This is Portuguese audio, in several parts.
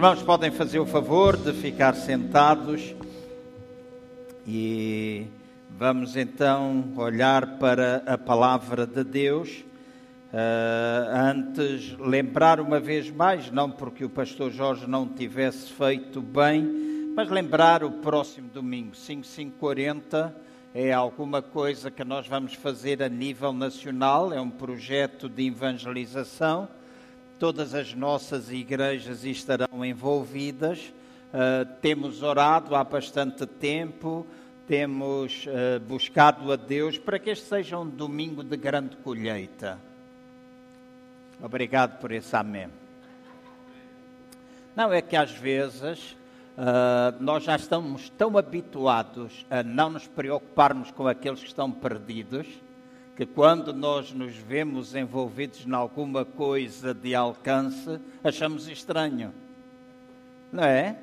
Irmãos, podem fazer o favor de ficar sentados e vamos então olhar para a palavra de Deus. Uh, antes, lembrar uma vez mais, não porque o pastor Jorge não tivesse feito bem, mas lembrar o próximo domingo, 5540, é alguma coisa que nós vamos fazer a nível nacional, é um projeto de evangelização todas as nossas igrejas estarão envolvidas. Uh, temos orado há bastante tempo, temos uh, buscado a Deus para que este seja um domingo de grande colheita. Obrigado por esse amém. Não é que às vezes uh, nós já estamos tão habituados a não nos preocuparmos com aqueles que estão perdidos que quando nós nos vemos envolvidos em alguma coisa de alcance, achamos estranho. Não é?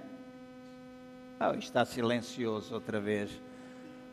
Oh, está silencioso outra vez.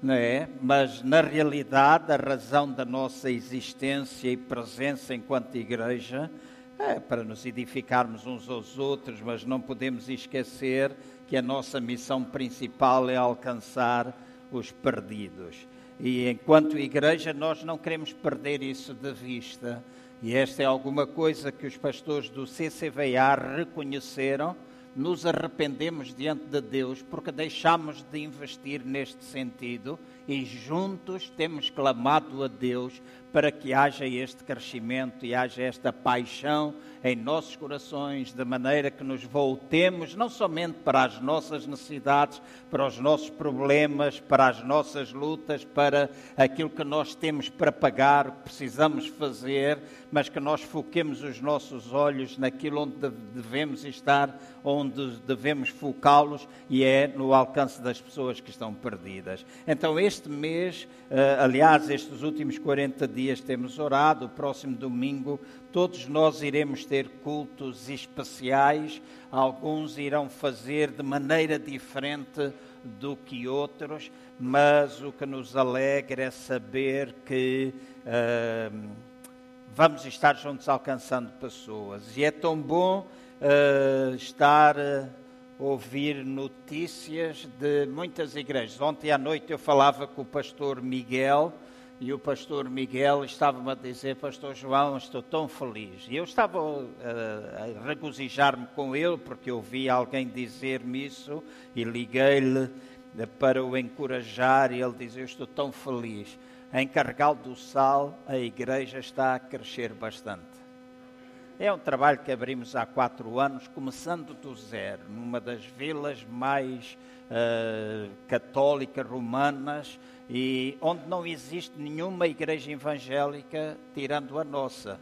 Não é? Mas na realidade, a razão da nossa existência e presença enquanto igreja é para nos edificarmos uns aos outros, mas não podemos esquecer que a nossa missão principal é alcançar os perdidos. E enquanto igreja, nós não queremos perder isso de vista. E esta é alguma coisa que os pastores do CCVA reconheceram. Nos arrependemos diante de Deus porque deixamos de investir neste sentido e juntos temos clamado a Deus para que haja este crescimento e haja esta paixão em nossos corações, de maneira que nos voltemos não somente para as nossas necessidades, para os nossos problemas, para as nossas lutas, para aquilo que nós temos para pagar, precisamos fazer, mas que nós foquemos os nossos olhos naquilo onde devemos estar, onde devemos focá-los e é no alcance das pessoas que estão perdidas. Então, este mês, eh, aliás, estes últimos 40 dias temos orado, o próximo domingo Todos nós iremos ter cultos especiais, alguns irão fazer de maneira diferente do que outros, mas o que nos alegra é saber que uh, vamos estar juntos alcançando pessoas. E é tão bom uh, estar a ouvir notícias de muitas igrejas. Ontem à noite eu falava com o pastor Miguel e o pastor Miguel estava-me a dizer, pastor João, estou tão feliz. E eu estava uh, a regozijar-me com ele, porque eu alguém dizer-me isso, e liguei-lhe para o encorajar, e ele dizia, eu estou tão feliz. Em Carregal do Sal, a igreja está a crescer bastante. É um trabalho que abrimos há quatro anos, começando do zero, numa das vilas mais uh, católicas romanas, e onde não existe nenhuma igreja evangélica tirando a nossa,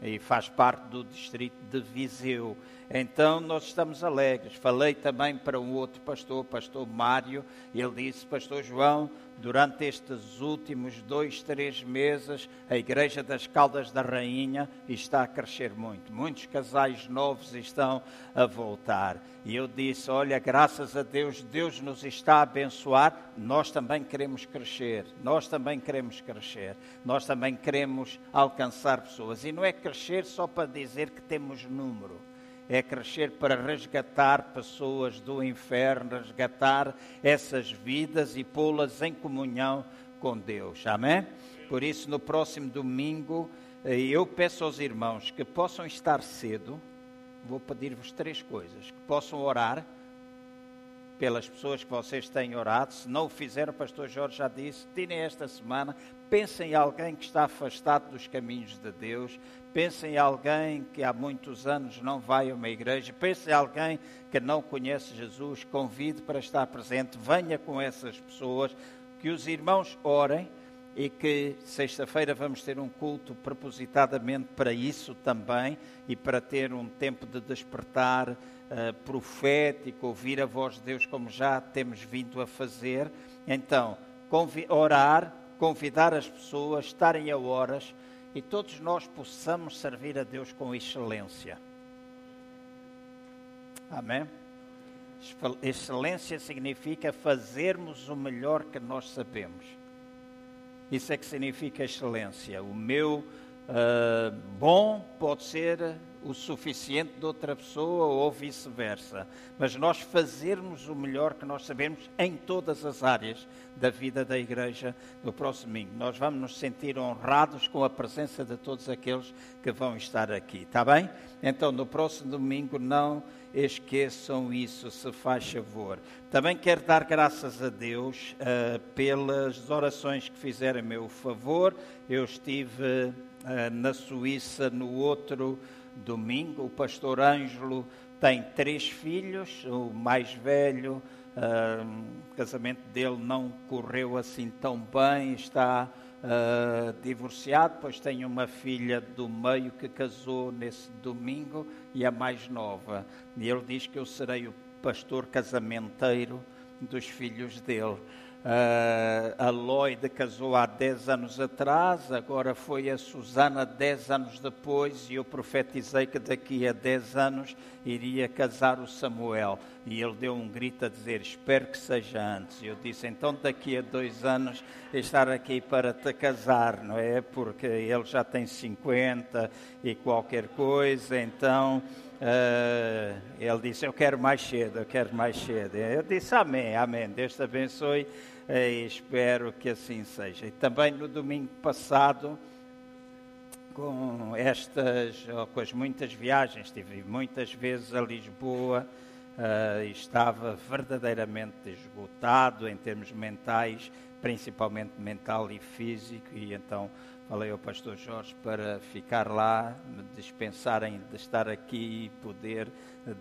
e faz parte do distrito de Viseu. Então nós estamos alegres. Falei também para um outro pastor, pastor Mário, e ele disse: Pastor João, durante estes últimos dois, três meses, a Igreja das Caldas da Rainha está a crescer muito. Muitos casais novos estão a voltar. E eu disse: Olha, graças a Deus, Deus nos está a abençoar. Nós também queremos crescer. Nós também queremos crescer. Nós também queremos alcançar pessoas. E não é crescer só para dizer que temos número é crescer para resgatar pessoas do inferno, resgatar essas vidas e pô-las em comunhão com Deus. Amém? Por isso, no próximo domingo, eh, eu peço aos irmãos que possam estar cedo. Vou pedir-vos três coisas: que possam orar pelas pessoas que vocês têm orado. Se não o fizeram, o pastor Jorge já disse, tirem esta semana, pensem em alguém que está afastado dos caminhos de Deus, pensem em alguém que há muitos anos não vai a uma igreja, pensem em alguém que não conhece Jesus, convide para estar presente, venha com essas pessoas, que os irmãos orem e que sexta-feira vamos ter um culto propositadamente para isso também e para ter um tempo de despertar uh, profético, ouvir a voz de Deus como já temos vindo a fazer. Então, convi orar, convidar as pessoas, estarem a horas e todos nós possamos servir a Deus com excelência. Amém? Excelência significa fazermos o melhor que nós sabemos. Isso é que significa excelência. O meu uh, bom, pode ser o suficiente de outra pessoa ou vice-versa. Mas nós fazermos o melhor que nós sabemos em todas as áreas da vida da igreja no próximo domingo. Nós vamos nos sentir honrados com a presença de todos aqueles que vão estar aqui, está bem? Então, no próximo domingo, não esqueçam isso, se faz favor. Também quero dar graças a Deus uh, pelas orações que fizeram a meu favor. Eu estive uh, na Suíça no outro domingo. O pastor Ângelo tem três filhos, o mais velho, uh, o casamento dele não correu assim tão bem, está uh, divorciado, pois tem uma filha do meio que casou nesse domingo e a mais nova. E ele diz que eu serei o pastor casamenteiro dos filhos dele. Uh, a Lloyd casou há 10 anos atrás, agora foi a Susana 10 anos depois, e eu profetizei que daqui a 10 anos iria casar o Samuel. E ele deu um grito a dizer: Espero que seja antes. Eu disse: Então, daqui a dois anos, estar aqui para te casar, não é? Porque ele já tem 50 e qualquer coisa, então. Uh, ele disse: Eu quero mais cedo, eu quero mais cedo. Eu disse: Amém, Amém. Deus te abençoe e espero que assim seja. E também no domingo passado, com estas, com as muitas viagens, estive muitas vezes a Lisboa uh, estava verdadeiramente esgotado em termos mentais, principalmente mental e físico, e então falei ao pastor Jorge para ficar lá, me dispensarem de estar aqui e poder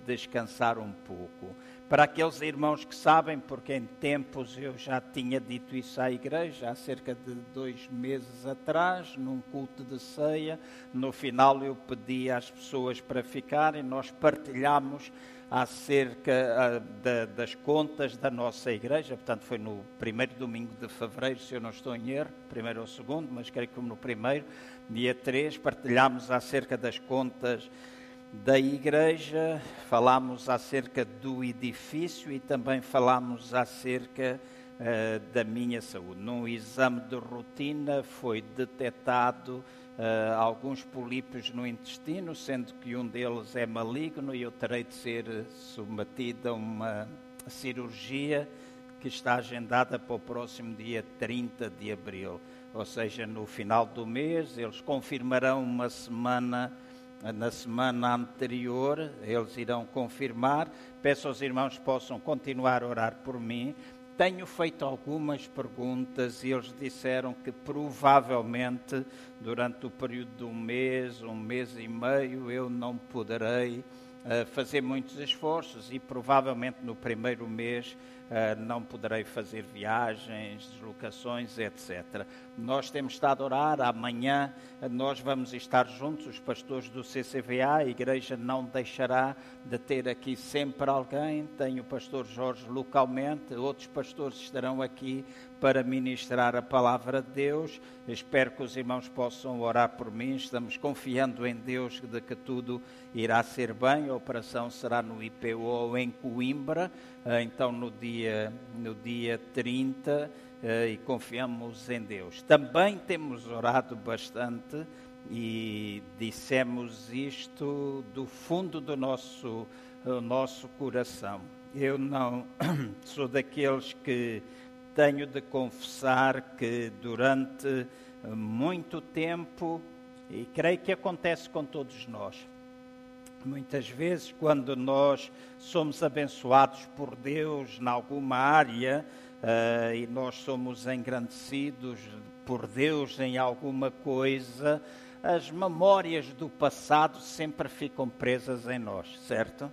descansar um pouco. Para aqueles irmãos que sabem, porque em tempos eu já tinha dito isso à igreja, há cerca de dois meses atrás, num culto de ceia, no final eu pedi às pessoas para ficarem, nós partilhamos acerca uh, das contas da nossa igreja, portanto foi no primeiro domingo de fevereiro, se eu não estou em erro, primeiro ou segundo, mas creio que no primeiro, dia 3, partilhámos acerca das contas da igreja, falámos acerca do edifício e também falámos acerca uh, da minha saúde. Num exame de rotina foi detectado uh, alguns polípios no intestino, sendo que um deles é maligno e eu terei de ser submetido a uma cirurgia que está agendada para o próximo dia 30 de abril. Ou seja, no final do mês, eles confirmarão uma semana, na semana anterior, eles irão confirmar. Peço aos irmãos que possam continuar a orar por mim, tenho feito algumas perguntas e eles disseram que provavelmente durante o período de um mês, um mês e meio, eu não poderei uh, fazer muitos esforços e provavelmente no primeiro mês uh, não poderei fazer viagens, deslocações, etc. Nós temos estado a orar, amanhã uh, nós vamos estar juntos, os pastores do CCVA, a igreja não deixará de ter aqui sempre alguém, tem o pastor Jorge localmente, outros pastores estarão aqui para ministrar a palavra de Deus. Espero que os irmãos possam orar por mim. Estamos confiando em Deus de que tudo irá ser bem. A operação será no IPO em Coimbra, eh, então no dia, no dia 30, eh, e confiamos em Deus. Também temos orado bastante e dissemos isto do fundo do nosso, do nosso coração. Eu não sou daqueles que tenho de confessar que durante muito tempo, e creio que acontece com todos nós, muitas vezes quando nós somos abençoados por Deus em alguma área uh, e nós somos engrandecidos por Deus em alguma coisa, as memórias do passado sempre ficam presas em nós, certo?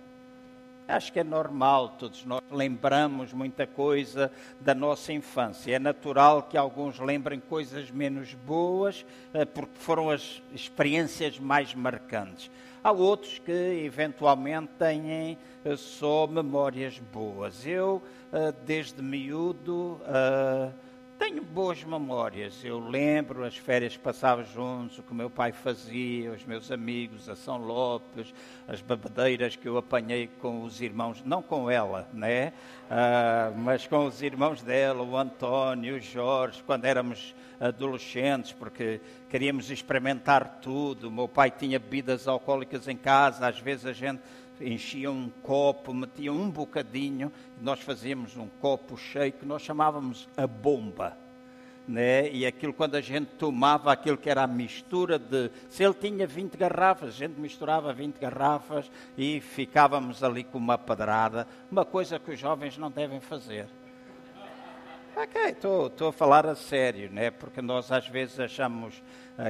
Acho que é normal, todos nós lembramos muita coisa da nossa infância. É natural que alguns lembrem coisas menos boas, eh, porque foram as experiências mais marcantes. Há outros que eventualmente têm eh, só memórias boas. Eu, eh, desde miúdo, tenho boas memórias. Eu lembro as férias que passava juntos, o que meu pai fazia, os meus amigos, a São Lopes, as babadeiras que eu apanhei com os irmãos, não com ela, né? Ah, mas com os irmãos dela, o António, o Jorge, quando éramos adolescentes, porque queríamos experimentar tudo. O meu pai tinha bebidas alcoólicas em casa, às vezes a gente enchia um copo, metia um bocadinho, nós fazíamos um copo cheio que nós chamávamos a bomba. Né? E aquilo, quando a gente tomava aquilo que era a mistura de. Se ele tinha 20 garrafas, a gente misturava 20 garrafas e ficávamos ali com uma pedrada. Uma coisa que os jovens não devem fazer. Ok, estou a falar a sério, né? porque nós às vezes achamos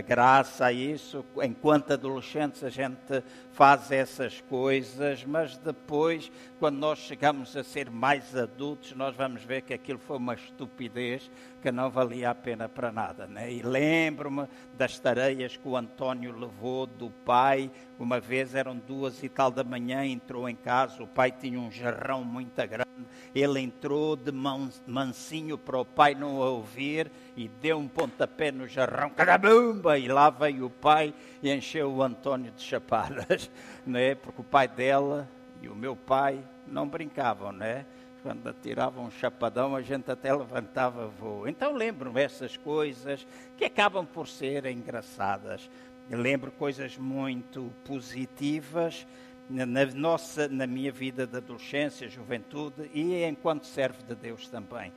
graça a isso. Enquanto adolescentes a gente faz essas coisas, mas depois, quando nós chegamos a ser mais adultos, nós vamos ver que aquilo foi uma estupidez que não valia a pena para nada. Né? E lembro-me das tareias que o António levou do pai. Uma vez eram duas e tal da manhã, entrou em casa, o pai tinha um jarrão muito grande. Ele entrou de mansinho para o pai não ouvir e deu um pontapé no jarrão, caramba! E lá veio o pai e encheu o Antônio de chapadas, né? porque o pai dela e o meu pai não brincavam, né? Quando atiravam um chapadão, a gente até levantava voo. Então lembro essas coisas que acabam por ser engraçadas. Eu lembro coisas muito positivas na, nossa, na minha vida de adolescência, juventude e enquanto servo de Deus também.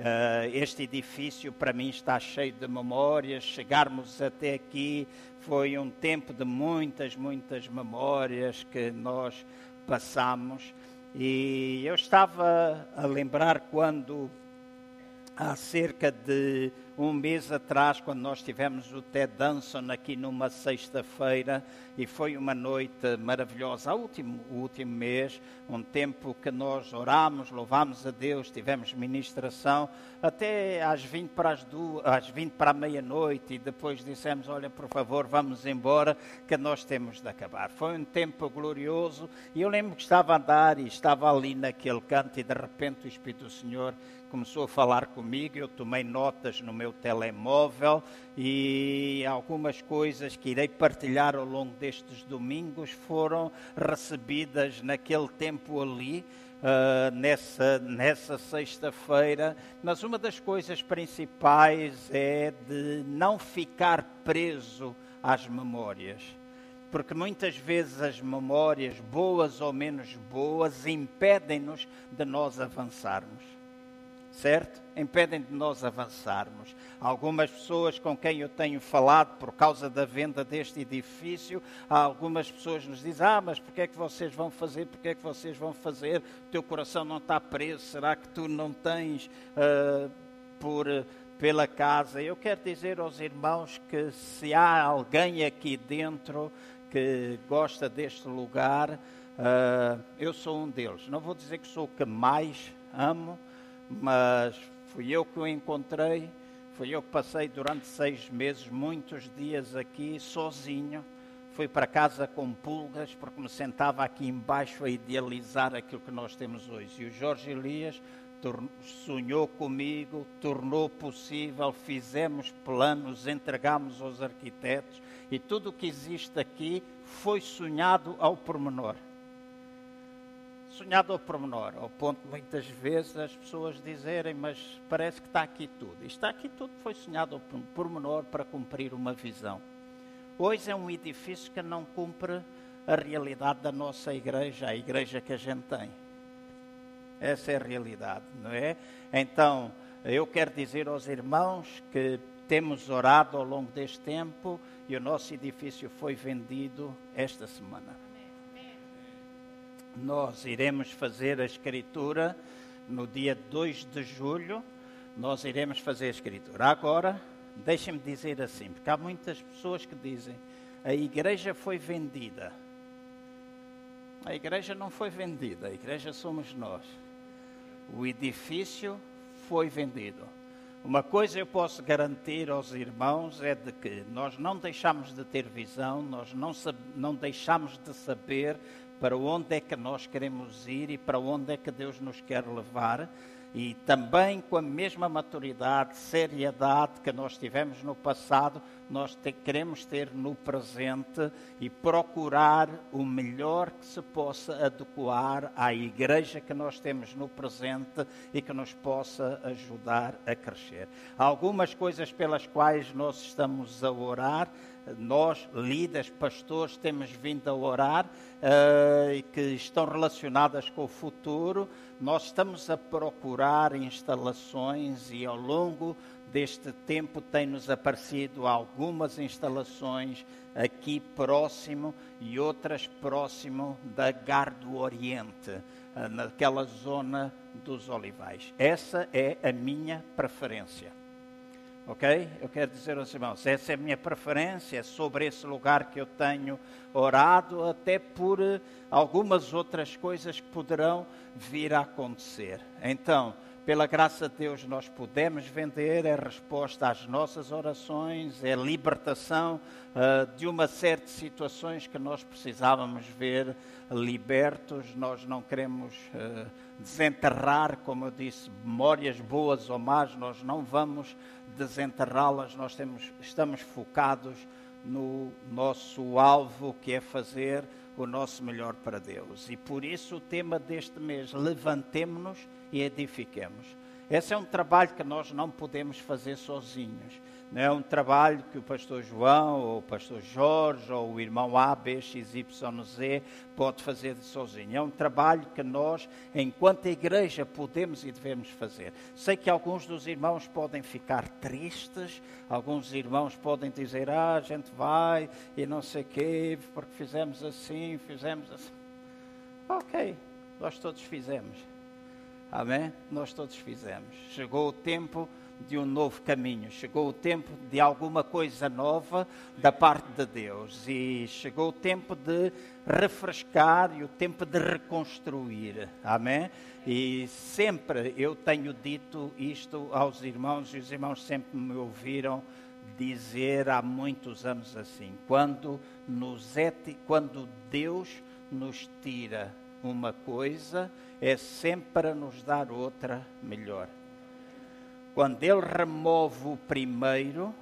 Uh, este edifício para mim está cheio de memórias. Chegarmos até aqui foi um tempo de muitas, muitas memórias que nós passamos. E eu estava a lembrar quando, há cerca de um mês atrás, quando nós tivemos o Ted Danson aqui numa sexta-feira, e foi uma noite maravilhosa, o último, o último mês, um tempo que nós oramos, louvamos a Deus, tivemos ministração, até às 20 para, as duas, às 20 para a meia-noite, e depois dissemos, olha, por favor, vamos embora, que nós temos de acabar. Foi um tempo glorioso, e eu lembro que estava a andar, e estava ali naquele canto, e de repente o Espírito do Senhor começou a falar comigo, eu tomei notas no meu telemóvel e algumas coisas que irei partilhar ao longo destes domingos foram recebidas naquele tempo ali. Uh, nessa, nessa sexta-feira, mas uma das coisas principais é de não ficar preso às memórias porque muitas vezes as memórias, boas ou menos boas, impedem-nos de nós avançarmos certo? Impedem de nós avançarmos. Algumas pessoas com quem eu tenho falado por causa da venda deste edifício, algumas pessoas nos dizem: Ah, mas porquê é que vocês vão fazer? Porquê é que vocês vão fazer? O teu coração não está preso? Será que tu não tens uh, por pela casa? Eu quero dizer aos irmãos que se há alguém aqui dentro que gosta deste lugar, uh, eu sou um deles. Não vou dizer que sou o que mais amo mas fui eu que o encontrei, fui eu que passei durante seis meses, muitos dias aqui, sozinho. Fui para casa com pulgas, porque me sentava aqui embaixo a idealizar aquilo que nós temos hoje. E o Jorge Elias sonhou comigo, tornou possível, fizemos planos, entregamos aos arquitetos e tudo o que existe aqui foi sonhado ao pormenor sonhado ao pormenor, ao ponto de muitas vezes as pessoas dizerem, mas parece que está aqui tudo. E está aqui tudo, foi sonhado ao pormenor para cumprir uma visão. Hoje é um edifício que não cumpre a realidade da nossa igreja, a igreja que a gente tem. Essa é a realidade, não é? Então, eu quero dizer aos irmãos que temos orado ao longo deste tempo e o nosso edifício foi vendido esta semana nós iremos fazer a escritura no dia 2 de julho. Nós iremos fazer a escritura. Agora, deixem-me dizer assim, porque há muitas pessoas que dizem a igreja foi vendida. A igreja não foi vendida, a igreja somos nós. O edifício foi vendido. Uma coisa eu posso garantir aos irmãos é de que nós não deixamos de ter visão, nós não, não deixamos de saber para onde é que nós queremos ir e para onde é que Deus nos quer levar e também com a mesma maturidade, seriedade que nós tivemos no passado, nós te, queremos ter no presente e procurar o melhor que se possa adequar à igreja que nós temos no presente e que nos possa ajudar a crescer. Há algumas coisas pelas quais nós estamos a orar, nós, líderes, pastores, temos vindo a orar uh, e que estão relacionadas com o futuro. Nós estamos a procurar instalações e ao longo deste tempo tem-nos aparecido algumas instalações aqui próximo e outras próximo da Gar do Oriente, uh, naquela zona dos Olivais. Essa é a minha preferência. Ok? Eu quero dizer aos irmãos, essa é a minha preferência é sobre esse lugar que eu tenho orado, até por eh, algumas outras coisas que poderão vir a acontecer. Então, pela graça de Deus, nós podemos vender, é resposta às nossas orações, é libertação uh, de uma série de situações que nós precisávamos ver libertos. Nós não queremos uh, desenterrar, como eu disse, memórias boas ou más, nós não vamos desenterrá-las, nós temos, estamos focados no nosso alvo, que é fazer o nosso melhor para Deus. E por isso o tema deste mês, levantemo-nos e edifiquemos. Esse é um trabalho que nós não podemos fazer sozinhos. Não é um trabalho que o pastor João, ou o pastor Jorge, ou o irmão A, B, X, Y, Z pode fazer sozinho. É um trabalho que nós, enquanto igreja, podemos e devemos fazer. Sei que alguns dos irmãos podem ficar tristes, alguns irmãos podem dizer, ah, a gente vai e não sei o quê, porque fizemos assim, fizemos assim. Ok, nós todos fizemos. Amém? Nós todos fizemos. Chegou o tempo de um novo caminho, chegou o tempo de alguma coisa nova da parte de Deus e chegou o tempo de refrescar e o tempo de reconstruir. Amém? E sempre eu tenho dito isto aos irmãos e os irmãos sempre me ouviram dizer há muitos anos assim: quando, nos quando Deus nos tira uma coisa, é sempre para nos dar outra melhor. Quando ele remove o primeiro,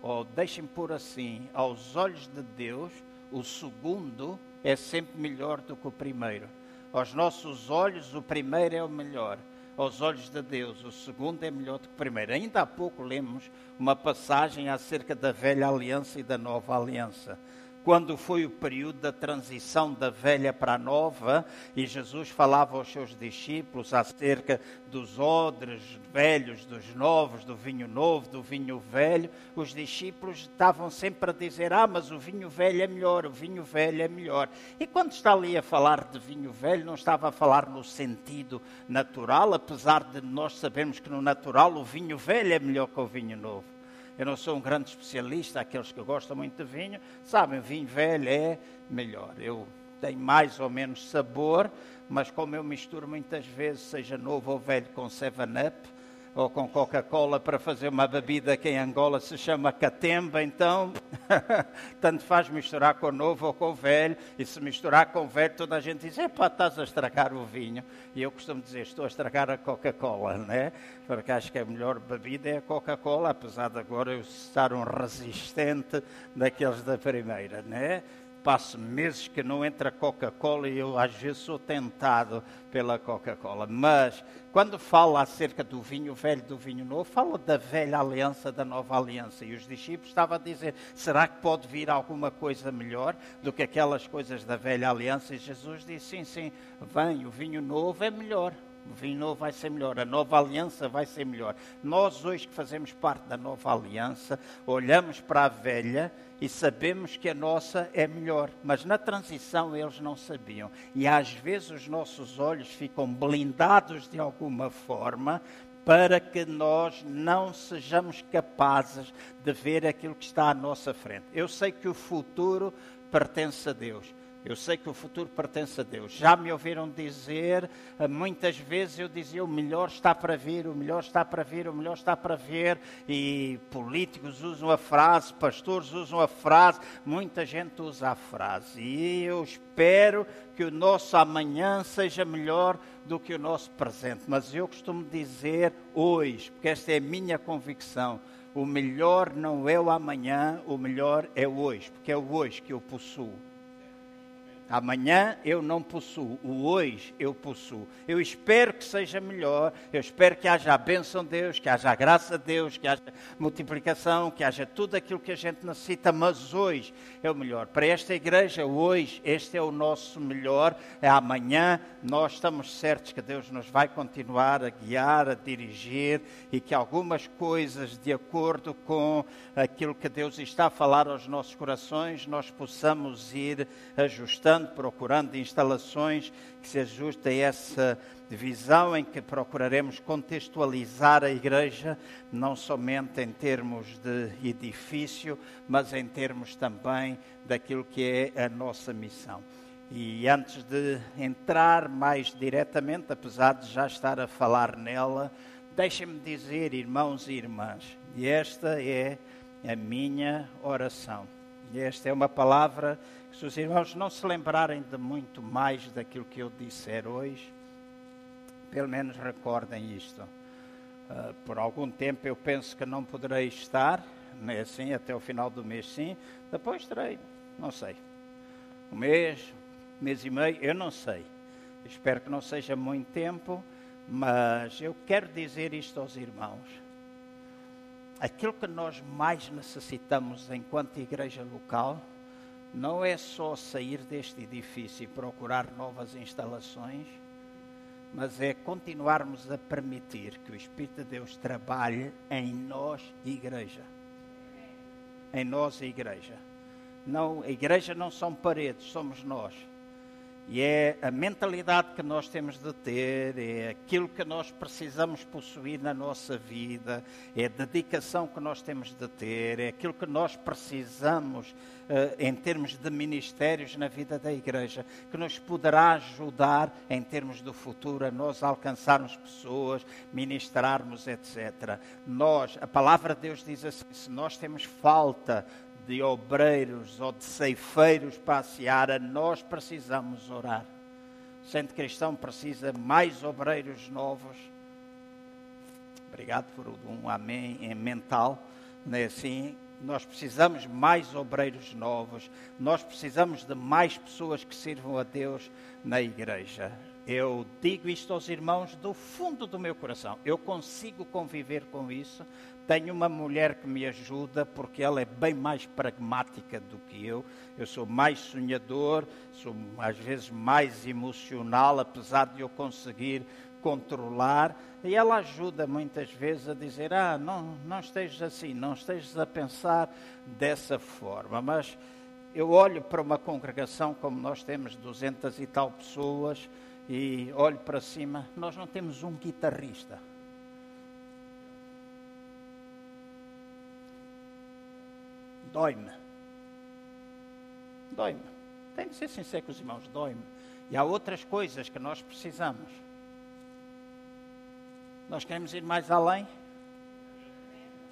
ou deixem por assim, aos olhos de Deus, o segundo é sempre melhor do que o primeiro. Aos nossos olhos, o primeiro é o melhor. Aos olhos de Deus, o segundo é melhor do que o primeiro. Ainda há pouco lemos uma passagem acerca da velha aliança e da nova aliança quando foi o período da transição da velha para a nova, e Jesus falava aos seus discípulos acerca dos odres velhos, dos novos, do vinho novo, do vinho velho, os discípulos estavam sempre a dizer: Ah, mas o vinho velho é melhor, o vinho velho é melhor. E quando está ali a falar de vinho velho, não estava a falar no sentido natural, apesar de nós sabermos que no natural o vinho velho é melhor que o vinho novo. Eu não sou um grande especialista, aqueles que gostam muito de vinho, sabem, vinho velho é melhor. Eu tenho mais ou menos sabor, mas como eu misturo muitas vezes, seja novo ou velho, com 7-Up, ou com Coca-Cola para fazer uma bebida que em Angola se chama catemba, então tanto faz misturar com o novo ou com o velho, e se misturar com o velho toda a gente diz, epá, estás a estragar o vinho, e eu costumo dizer, estou a estragar a Coca-Cola, né? porque acho que a melhor bebida é a Coca-Cola, apesar de agora eu estar um resistente daqueles da primeira, né? Passo meses que não entra Coca-Cola e eu às vezes sou tentado pela Coca-Cola. Mas quando fala acerca do vinho velho do vinho novo, fala da velha aliança, da nova aliança. E os discípulos estavam a dizer: será que pode vir alguma coisa melhor do que aquelas coisas da velha aliança? E Jesus disse: sim, sim, vem, o vinho novo é melhor. O vinho novo vai ser melhor, a nova aliança vai ser melhor. Nós, hoje que fazemos parte da nova aliança, olhamos para a velha e sabemos que a nossa é melhor. Mas na transição eles não sabiam. E às vezes os nossos olhos ficam blindados de alguma forma para que nós não sejamos capazes de ver aquilo que está à nossa frente. Eu sei que o futuro pertence a Deus Eu sei que o futuro pertence a Deus. Já me ouviram dizer, eh, muitas vezes eu dizia: o melhor está para vir, o melhor está para vir, o melhor está para vir. E políticos usam a frase, pastores usam a frase, muita gente usa a frase. E eu espero que o nosso amanhã seja melhor do que o nosso presente. Mas eu costumo dizer hoje, porque esta é a minha convicção. O melhor não é o amanhã, o melhor é o hoje, porque é o hoje que eu possuo. Amanhã eu não possuo, o hoje eu possuo. Eu espero que seja melhor, eu espero que haja a bênção de Deus, que haja a graça de Deus, que haja multiplicação, que haja tudo aquilo que a gente necessita, mas hoje é o melhor. Para esta igreja, hoje, este é o nosso melhor. É amanhã, nós estamos certos que Deus nos vai continuar a guiar, a dirigir e que algumas coisas, de acordo com aquilo que Deus está a falar aos nossos corações, nós possamos ir ajustando procurando instalações que se ajustem a essa visão em que procuraremos contextualizar a igreja, não somente em termos de edifício, mas em termos também daquilo que é a nossa missão. E antes de entrar mais diretamente, apesar de já estar a falar nela, deixem-me dizer, irmãos e irmãs, esta é a minha oração. E esta é uma palavra se os irmãos não se lembrarem de muito mais daquilo que eu disser hoje, pelo menos recordem isto. Uh, por algum tempo eu penso que não poderei estar, não é assim, até o final do mês sim, depois terei, não sei, um mês, mês e meio, eu não sei. Espero que não seja muito tempo, mas eu quero dizer isto aos irmãos. Aquilo que nós mais necessitamos enquanto igreja local não é só sair deste edifício e procurar novas instalações, mas é continuarmos a permitir que o Espírito de Deus trabalhe em nós, igreja. Em nós, igreja. Não, a igreja não são paredes, somos nós. E é a mentalidade que nós temos de ter, é aquilo que nós precisamos possuir na nossa vida, é a dedicação que nós temos de ter, é aquilo que nós precisamos uh, em termos de ministérios na vida da igreja, que nos poderá ajudar em termos do futuro a nós alcançarmos pessoas, ministrarmos, etc. Nós, a palavra de Deus diz assim: se nós temos falta de obreiros ou de ceifeiros para a seara, nós precisamos orar. O centro cristão precisa mais obreiros novos. Obrigado por um amém em mental, não é assim? Nós precisamos mais obreiros novos, nós precisamos de mais pessoas que sirvam a Deus na igreja. Eu digo isto aos irmãos do fundo do meu coração. Eu consigo conviver com isso, tenho uma mulher que me ajuda porque ela é bem mais pragmática do que eu. Eu sou mais sonhador, sou às vezes mais emocional, apesar de eu conseguir controlar. E ela ajuda muitas vezes a dizer: Ah, não, não estejas assim, não estejas a pensar dessa forma. Mas eu olho para uma congregação como nós temos, duzentas e tal pessoas, e olho para cima, nós não temos um guitarrista dói-me. Dói-me. Tenho de ser sincero com os irmãos, dói-me. E há outras coisas que nós precisamos. Nós queremos ir mais além?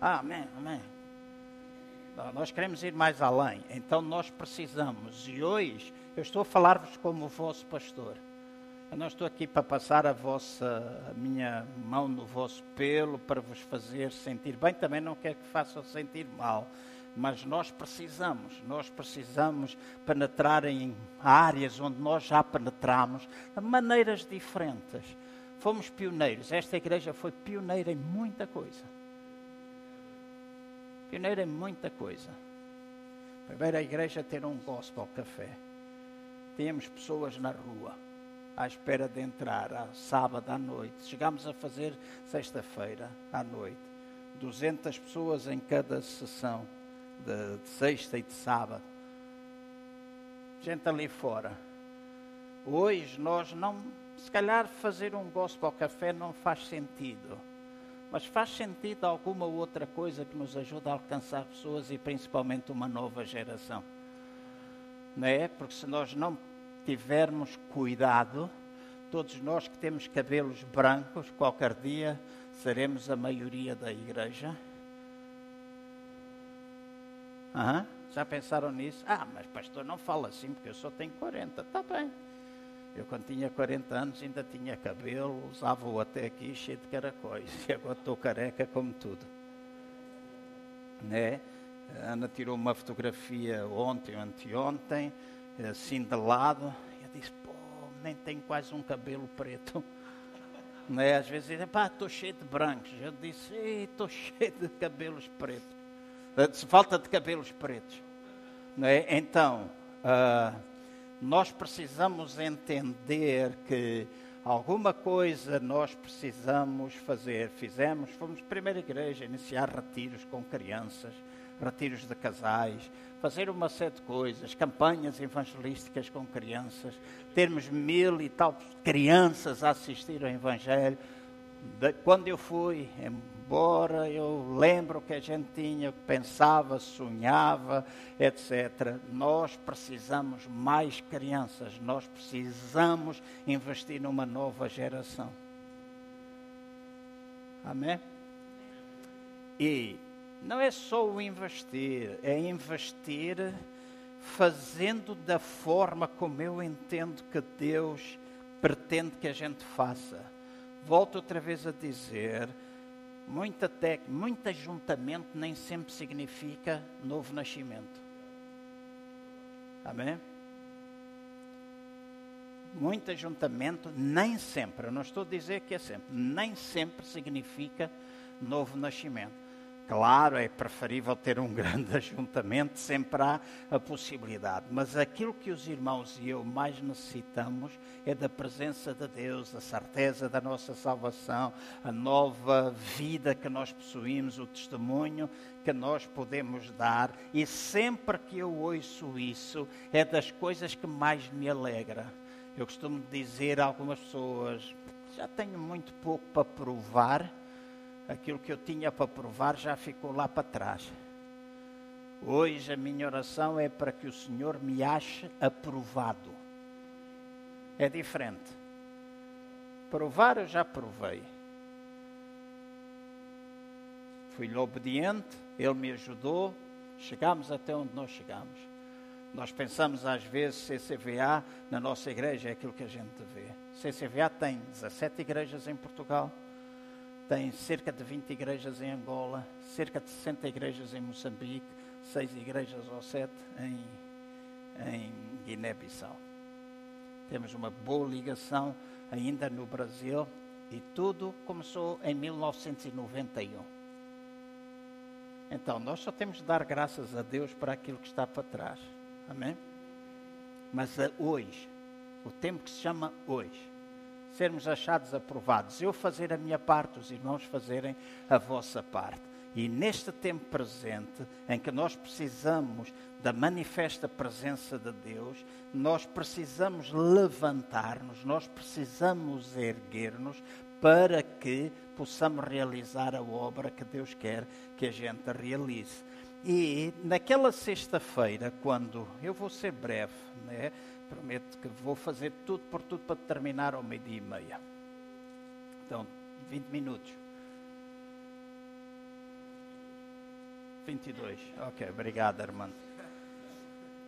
Ah, amém, amém. Nós queremos ir mais além. Então nós precisamos. E hoje eu estou a falar-vos como o vosso pastor. Eu não estou aqui para passar a vossa, a minha mão no vosso pelo para vos fazer sentir bem. Também não quero que façam sentir mal mas nós precisamos, nós precisamos penetrar em áreas onde nós já penetramos de maneiras diferentes. Fomos pioneiros, esta igreja foi pioneira em muita coisa. Pioneira em muita coisa. Primeira igreja a ter um gospel café. Tínhamos pessoas na rua à espera de entrar, a sábado à noite. Chegámos a fazer sexta-feira à noite. 200 pessoas em cada sessão de, de sexta e de sábado. Gente ali fora. Hoje nós não, se calhar fazer um gospel café não faz sentido. Mas faz sentido alguma outra coisa que nos ajude a alcançar pessoas e principalmente uma nova geração. não é? Porque se nós não tivermos cuidado, todos nós que temos cabelos brancos, qualquer dia seremos a maioria da igreja. Uhum. Já pensaram nisso? Ah, mas pastor, não fala assim porque eu só tenho 40. Está bem. Eu quando tinha 40 anos ainda tinha cabelo, usava-o até aqui cheio de caracóis. E agora estou careca como tudo. Né? A Ana tirou uma fotografia ontem anteontem, assim de lado. E eu disse, pô, nem tenho quase um cabelo preto. Né? Às vezes dizem, pá, estou cheio de brancos. Eu disse, estou cheio de cabelos pretos. Falta de cabelos pretos. Né? Então, uh, nós precisamos entender que alguma coisa nós precisamos fazer. Fizemos, fomos primeira igreja iniciar retiros com crianças, retiros de casais, fazer uma série de coisas, campanhas evangelísticas com crianças, termos mil e tal crianças a assistir ao Evangelho. quando eu fui, embora eu lembro que a gente tinha, pensava, sonhava, etc. Nós precisamos mais crianças, nós precisamos investir numa nova geração. Amém? E não é só o investir, é investir fazendo da forma como eu entendo que Deus pretende que a gente faça. Volto outra vez a dizer, Muita tec, muito ajuntamento nem sempre significa novo nascimento. Amém? Muito ajuntamento nem sempre, eu não estou a dizer que é sempre, nem sempre significa novo nascimento. Claro, é preferível ter um grande ajuntamento, sempre há a possibilidade. Mas aquilo que os irmãos e eu mais necessitamos é da presença de Deus, a certeza da nossa salvação, a nova vida que nós possuímos, o testemunho que nós podemos dar. E sempre que eu ouço isso, é das coisas que mais me alegra. Eu costumo dizer a algumas pessoas: já tenho muito pouco para provar aquilo que eu tinha para provar já ficou lá para trás. Hoje a minha oração é para que o Senhor me ache aprovado. É diferente. Provar eu já provei. Fui-lhe obediente, ele me ajudou, chegamos até onde nós chegamos. Nós pensamos às vezes CCVA na nossa igreja é aquilo que a gente vê. CCVA tem 17 igrejas em Portugal, tem cerca de 20 igrejas em Angola, cerca de 60 igrejas em Moçambique, 6 igrejas ou 7 em, em Guiné-Bissau. Temos uma boa ligação ainda no Brasil e tudo começou em 1991. Então, nós só temos de dar graças a Deus para aquilo que está para trás. Amém? Mas eh, hoje, o tempo que se chama hoje, sermos achados aprovados. Eu fazer a minha parte, os irmãos fazerem a vossa parte. E neste tempo presente, em que nós precisamos da manifesta presença de Deus, nós precisamos levantar-nos, nós precisamos erguer-nos para que possamos realizar a obra que Deus quer que a gente realize. E naquela sexta-feira, quando eu vou ser breve, né? Prometo que vou fazer tudo por tudo para terminar ao meio-dia e meia. Então, 20 minutos. 22. Ok, obrigado, Armando.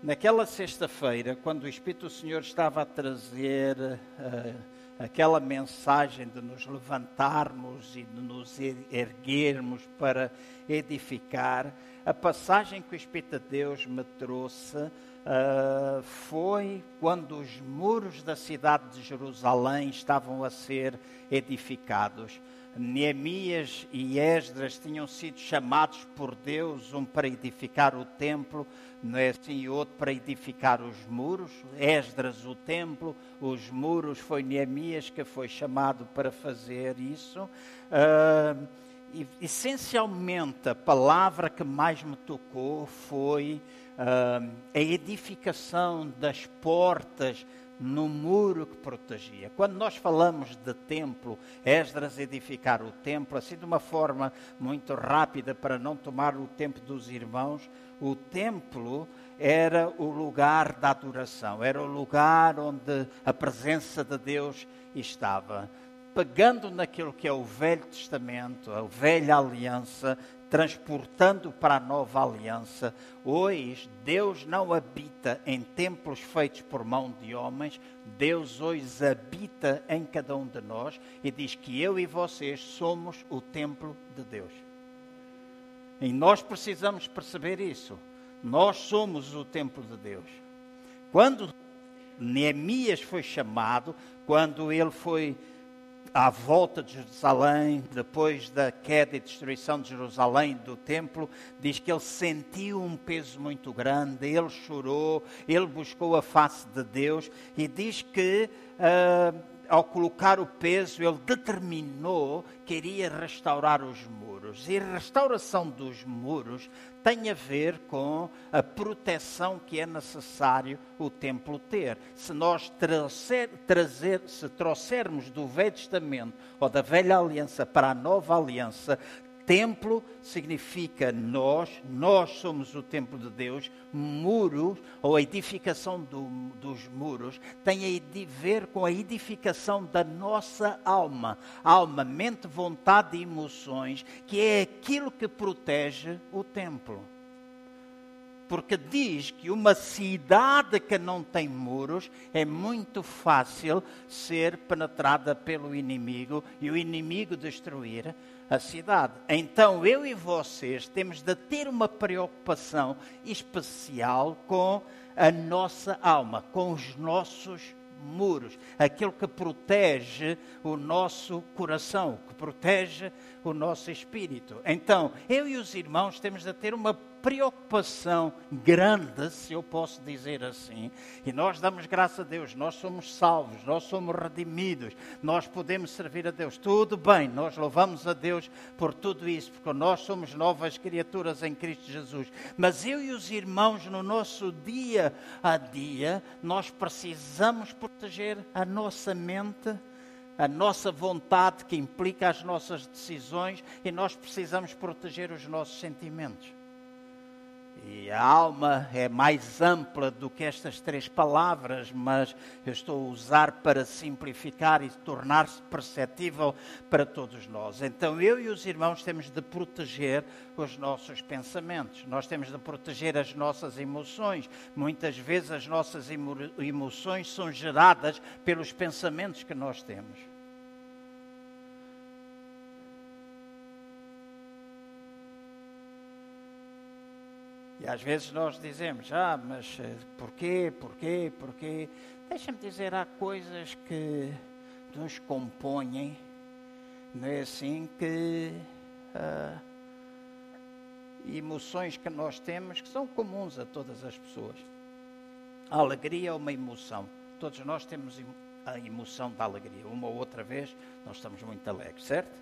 Naquela sexta-feira, quando o Espírito do Senhor estava a trazer uh, aquela mensagem de nos levantarmos e de nos erguermos para edificar, a passagem que o Espírito de Deus me trouxe uh, foi quando os muros da cidade de Jerusalém estavam a ser edificados. Neemias e Esdras tinham sido chamados por Deus, um para edificar o templo, não é assim, e outro para edificar os muros. Esdras o templo, os muros foi Neemias que foi chamado para fazer isso. Uh, e, essencialmente, a palavra que mais me tocou foi uh, a edificação das portas no muro que protegia. Quando nós falamos de templo, Esdras edificar o templo, assim de uma forma muito rápida para não tomar o tempo dos irmãos, o templo era o lugar da adoração, era o lugar onde a presença de Deus estava. Pegando naquilo que é o Velho Testamento, a velha aliança, transportando para a nova aliança. Hoje, Deus não habita em templos feitos por mão de homens, Deus hoje habita em cada um de nós e diz que eu e vocês somos o templo de Deus. E nós precisamos perceber isso. Nós somos o templo de Deus. Quando Neemias foi chamado, quando ele foi à volta de Jerusalém, depois da queda e destruição de Jerusalém, do templo, diz que ele sentiu um peso muito grande, ele chorou, ele buscou a face de Deus e diz que. Uh, ao colocar o peso, ele determinou que iria restaurar os muros. E a restauração dos muros tem a ver com a proteção que é necessário o templo ter. Se nós trazer, trazer, se trouxermos do Velho Testamento ou da Velha Aliança para a Nova Aliança, Templo significa nós, nós somos o templo de Deus. Muros, ou a edificação do, dos muros, tem a ver com a edificação da nossa alma. Alma, mente, vontade e emoções, que é aquilo que protege o templo porque diz que uma cidade que não tem muros é muito fácil ser penetrada pelo inimigo e o inimigo destruir a cidade. Então eu e vocês temos de ter uma preocupação especial com a nossa alma, com os nossos muros, aquilo que protege o nosso coração, que protege o nosso espírito. Então, eu e os irmãos temos de ter uma preocupação grande, se eu posso dizer assim, e nós damos graças a Deus, nós somos salvos, nós somos redimidos, nós podemos servir a Deus. Tudo bem, nós louvamos a Deus por tudo isso, porque nós somos novas criaturas em Cristo Jesus. Mas eu e os irmãos, no nosso dia a dia, nós precisamos proteger a nossa mente a nossa vontade que implica as nossas decisões e nós precisamos proteger os nossos sentimentos. E a alma é mais ampla do que estas três palavras, mas eu estou a usar para simplificar e tornar-se perceptível para todos nós. Então eu e os irmãos temos de proteger os nossos pensamentos, nós temos de proteger as nossas emoções. Muitas vezes as nossas emoções são geradas pelos pensamentos que nós temos. E às vezes nós dizemos, ah, mas eh, porquê, porquê, porquê? Deixa-me dizer, há coisas que nos compõem, não é assim, que ah, emoções que nós temos que são comuns a todas as pessoas. A alegria é uma emoção. Todos nós temos a emoção da alegria. Uma ou outra vez nós estamos muito alegres, certo?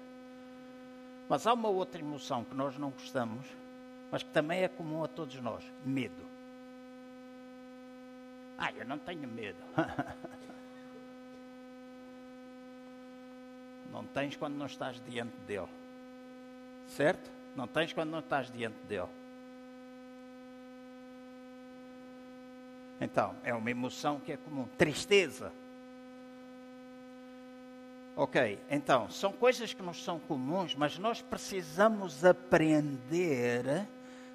Mas há uma outra emoção que nós não gostamos, mas que também é comum a todos nós: medo. Ah, eu não tenho medo. não tens quando não estás diante dele. Certo? Não tens quando não estás diante dele. Então, é uma emoção que é comum. Tristeza. Ok, então, são coisas que nos são comuns, mas nós precisamos aprender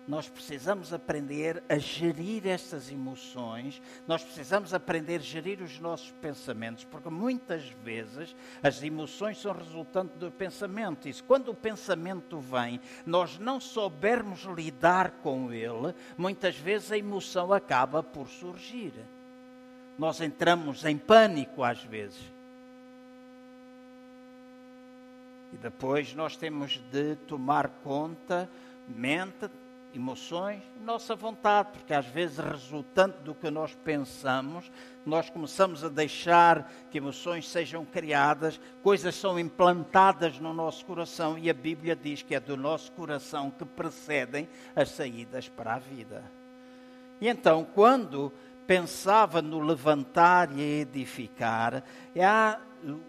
nós precisamos aprender a gerir estas emoções, nós precisamos aprender a gerir os nossos pensamentos, porque muitas vezes as emoções são resultante do pensamento. E quando o pensamento vem, nós não soubermos lidar com ele, muitas vezes a emoção acaba por surgir. Nós entramos em pânico às vezes. E depois nós temos de tomar conta, mente, emoções, nossa vontade, porque às vezes, resultante do que nós pensamos, nós começamos a deixar que emoções sejam criadas, coisas são implantadas no nosso coração e a Bíblia diz que é do nosso coração que precedem as saídas para a vida. E então, quando pensava no levantar e edificar, há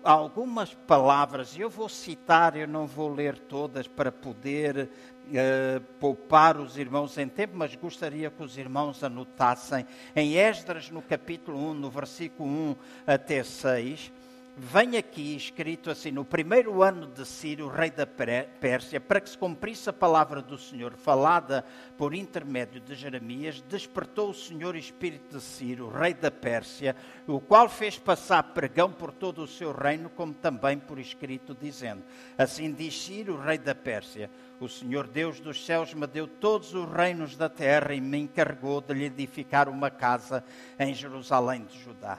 algumas palavras, eu vou citar, eu não vou ler todas para poder uh, poupar os irmãos em tempo, mas gostaria que os irmãos anotassem em Esdras, no capítulo 1, no versículo 1 até 6 vem aqui escrito assim: no primeiro ano de Ciro, rei da Pérsia, para que se cumprisse a palavra do Senhor, falada por intermédio de Jeremias, despertou o Senhor espírito de Ciro, rei da Pérsia, o qual fez passar pregão por todo o seu reino, como também por escrito, dizendo: Assim diz Ciro, rei da Pérsia: O Senhor Deus dos céus me deu todos os reinos da terra e me encarregou de lhe edificar uma casa em Jerusalém de Judá.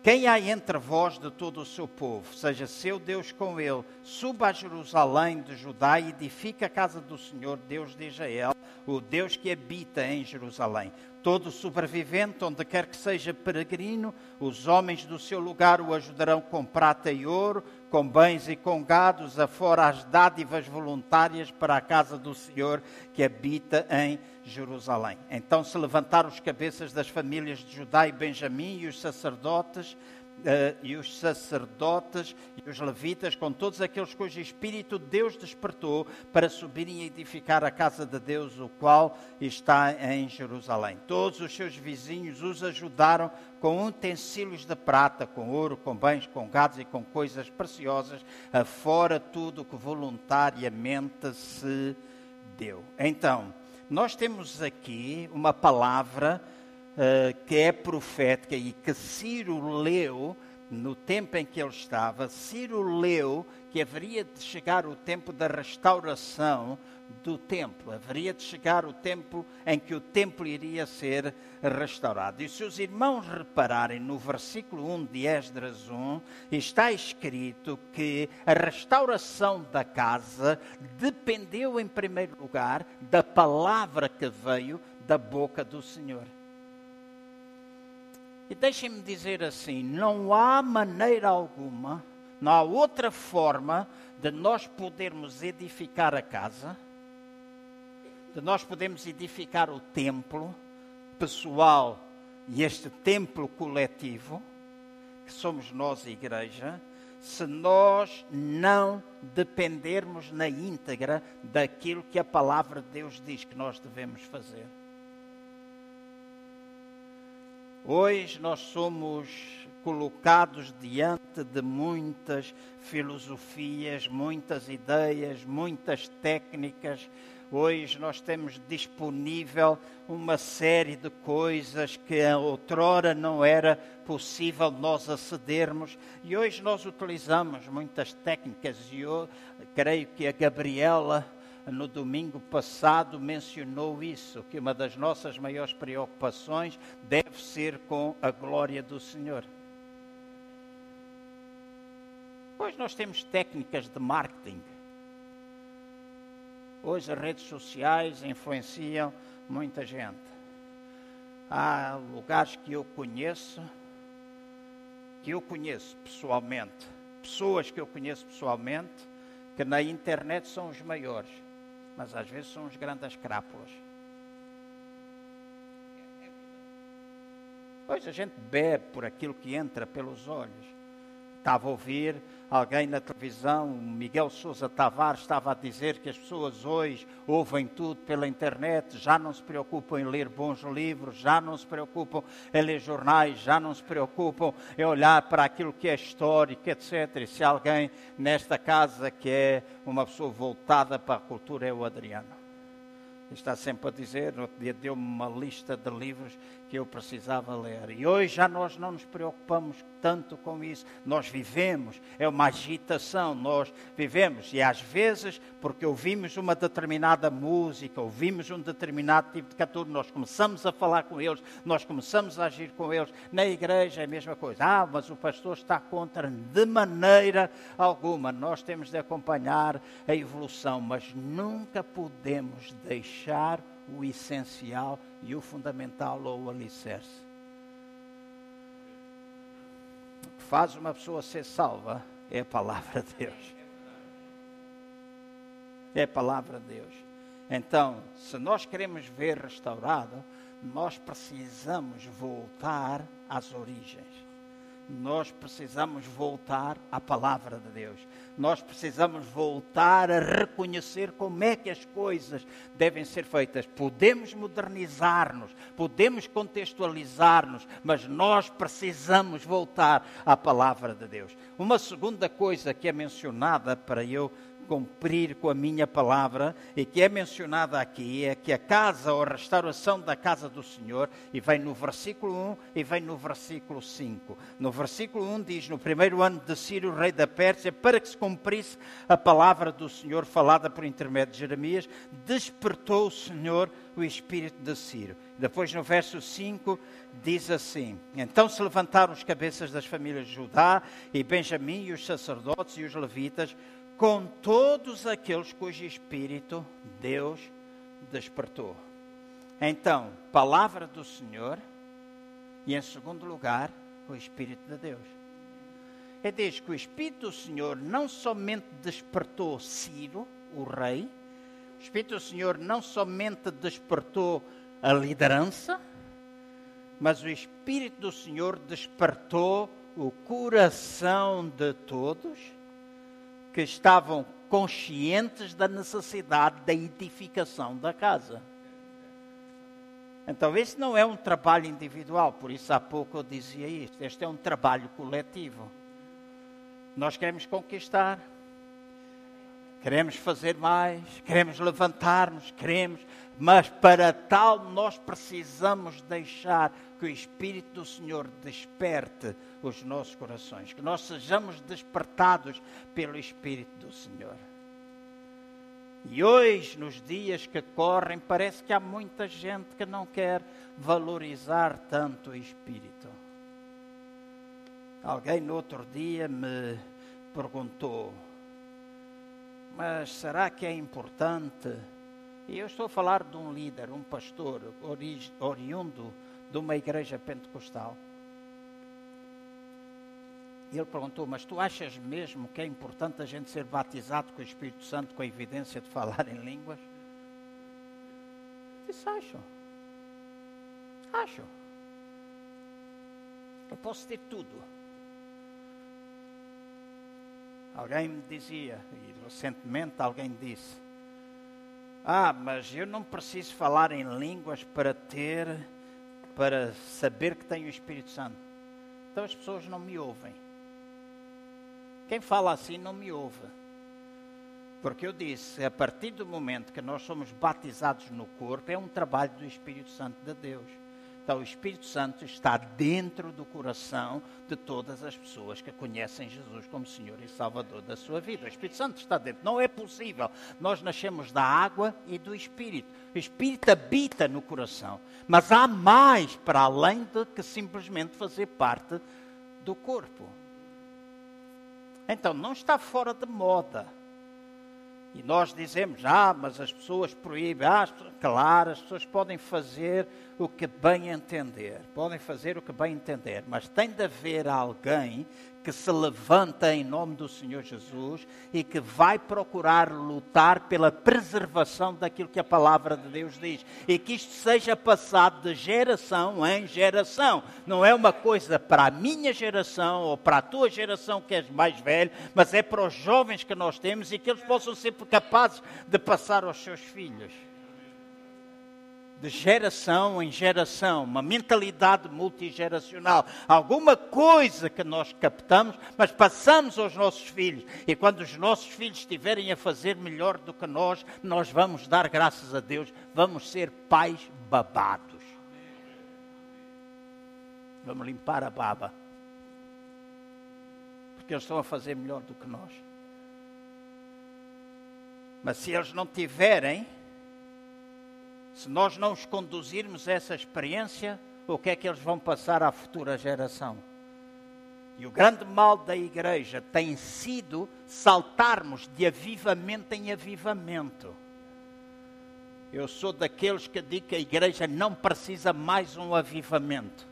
Quem há entre vós de todo o seu povo, seja seu Deus com ele, suba a Jerusalém de Judá e edifica a casa do Senhor, Deus de Israel, o Deus que habita em Jerusalém. Todo sobrevivente, onde quer que seja peregrino, os homens do seu lugar o ajudarão com prata e ouro, com bens e com gados, afora as dádivas voluntárias para a casa do Senhor que habita em Jerusalém. Então se levantaram os cabeças das famílias de Judá e Benjamim e os sacerdotes Uh, e os sacerdotes e os levitas, com todos aqueles cujo espírito Deus despertou para subirem e edificar a casa de Deus, o qual está em Jerusalém. Todos os seus vizinhos os ajudaram com utensílios de prata, com ouro, com bens, com gados e com coisas preciosas, afora tudo que voluntariamente se deu. Então, nós temos aqui uma palavra uh, que é profética e que Ciro leu no tempo em que ele estava. Ciro leu que haveria de chegar o tempo da restauração do templo. Haveria de chegar o tempo em que o templo iria ser restaurado. E se os irmãos repararem no versículo 1 de Esdras 1, está escrito que a restauração da casa dependeu, em primeiro lugar, da palavra que veio da boca do Senhor. E deixem-me dizer assim: não há maneira alguma, não há outra forma de nós podermos edificar a casa de nós podemos edificar o templo pessoal e este templo coletivo, que somos nós, igreja, se nós não dependermos na íntegra daquilo que a palavra de Deus diz que nós devemos fazer. Hoje nós somos colocados diante de muitas filosofias, muitas ideias, muitas técnicas, Hoje nós temos disponível uma série de coisas que outrora não era possível nós acedermos. E hoje nós utilizamos muitas técnicas. E eu creio que a Gabriela no domingo passado mencionou isso, que uma das nossas maiores preocupações deve ser com a glória do Senhor. Hoje nós temos técnicas de marketing Hoje as redes sociais influenciam muita gente. Há lugares que eu conheço, que eu conheço pessoalmente, pessoas que eu conheço pessoalmente, que na internet são os maiores, mas às vezes são os grandes crápulas. Hoje a gente bebe por aquilo que entra pelos olhos. Estava a ouvir alguém na televisão, Miguel Sousa Tavares, estava a dizer que as pessoas hoje ouvem tudo pela internet, já não se preocupam em ler bons livros, já não se preocupam em ler jornais, já não se preocupam em olhar para aquilo que é histórico, etc. E se alguém nesta casa que é uma pessoa voltada para a cultura é o Adriano. Está sempre a dizer, no outro dia deu-me uma lista de livros que eu precisava ler. E hoje já nós não nos preocupamos tanto com isso. Nós vivemos, é uma agitação, nós vivemos. E às vezes, porque ouvimos uma determinada música, ouvimos um determinado tipo de cantor, nós começamos a falar com eles, nós começamos a agir com eles. Na igreja é a mesma coisa. Ah, mas o pastor está contra de maneira alguma. Nós temos de acompanhar a evolução, mas nunca podemos deixar o essencial e o fundamental ou o alicerce. O que faz uma pessoa ser salva é a palavra de Deus. É a palavra de Deus. Então, se nós queremos ver restaurado, nós precisamos voltar às origens nós precisamos voltar à palavra de Deus. Nós precisamos voltar a reconhecer como é que as coisas devem ser feitas. Podemos modernizar-nos, podemos contextualizar-nos, mas nós precisamos voltar à palavra de Deus. Uma segunda coisa que é mencionada para eu cumprir com a minha palavra e que é mencionada aqui é que a casa ou a restauração da casa do Senhor, e vem no versículo 1 e vem no versículo 5. No versículo 1 diz: No primeiro ano de Ciro, rei da Pérsia, para que se cumprisse a palavra do Senhor falada por intermédio de Jeremias, despertou o Senhor o espírito de Ciro. Depois, no verso 5, diz assim: Então se levantaram os cabeças das famílias de Judá e Benjamim, e os sacerdotes e os levitas, com todos aqueles cujo espírito Deus despertou. Então, palavra do Senhor e, em segundo lugar, o Espírito de Deus. É diz que o Espírito do Senhor não somente despertou Ciro, o rei, o Espírito do Senhor não somente despertou a liderança, mas o Espírito do Senhor despertou o coração de todos que estavam conscientes da necessidade da edificação da casa. Então, este não é um trabalho individual, por isso há pouco eu dizia isto. Este é um trabalho coletivo. Nós queremos conquistar, queremos fazer mais, queremos levantar-nos, queremos, mas para tal nós precisamos deixar que o Espírito do Senhor desperte os nossos corações, que nós sejamos despertados pelo Espírito do Senhor. E hoje, nos dias que correm, parece que há muita gente que não quer valorizar tanto o Espírito. Alguém no outro dia me perguntou: Mas será que é importante? E eu estou a falar de um líder, um pastor, ori oriundo de uma igreja pentecostal. Ele perguntou: Mas tu achas mesmo que é importante a gente ser batizado com o Espírito Santo com a evidência de falar em línguas? Eu disse: Acho. Acho. Eu posso ter tudo. Alguém me dizia, e recentemente alguém disse: Ah, mas eu não preciso falar em línguas para ter para saber que tenho o Espírito Santo. Então as pessoas não me ouvem. Quem fala assim não me ouve. Porque eu disse, a partir do momento que nós somos batizados no corpo, é um trabalho do Espírito Santo de Deus. Então, o Espírito Santo está dentro do coração de todas as pessoas que conhecem Jesus como Senhor e Salvador da sua vida. O Espírito Santo está dentro. Não é possível. Nós nascemos da água e do Espírito. O Espírito habita no coração. Mas há mais para além de que simplesmente fazer parte do corpo. Então, não está fora de moda e nós dizemos, ah, mas as pessoas proíbem. Ah, claro, as pessoas podem fazer o que bem entender. Podem fazer o que bem entender. Mas tem de haver alguém que se levanta em nome do Senhor Jesus e que vai procurar lutar pela preservação daquilo que a palavra de Deus diz. E que isto seja passado de geração em geração. Não é uma coisa para a minha geração ou para a tua geração que és mais velho, mas é para os jovens que nós temos e que eles possam ser capazes de passar aos seus filhos de geração em geração, uma mentalidade multigeracional, alguma coisa que nós captamos, mas passamos aos nossos filhos. E quando os nossos filhos estiverem a fazer melhor do que nós, nós vamos dar graças a Deus, vamos ser pais babados. Vamos limpar a baba. Porque eles estão a fazer melhor do que nós. Mas se eles não tiverem, se nós não os conduzirmos a essa experiência, o que é que eles vão passar à futura geração? E o grande mal da igreja tem sido saltarmos de avivamento em avivamento. Eu sou daqueles que digo que a igreja não precisa mais um avivamento.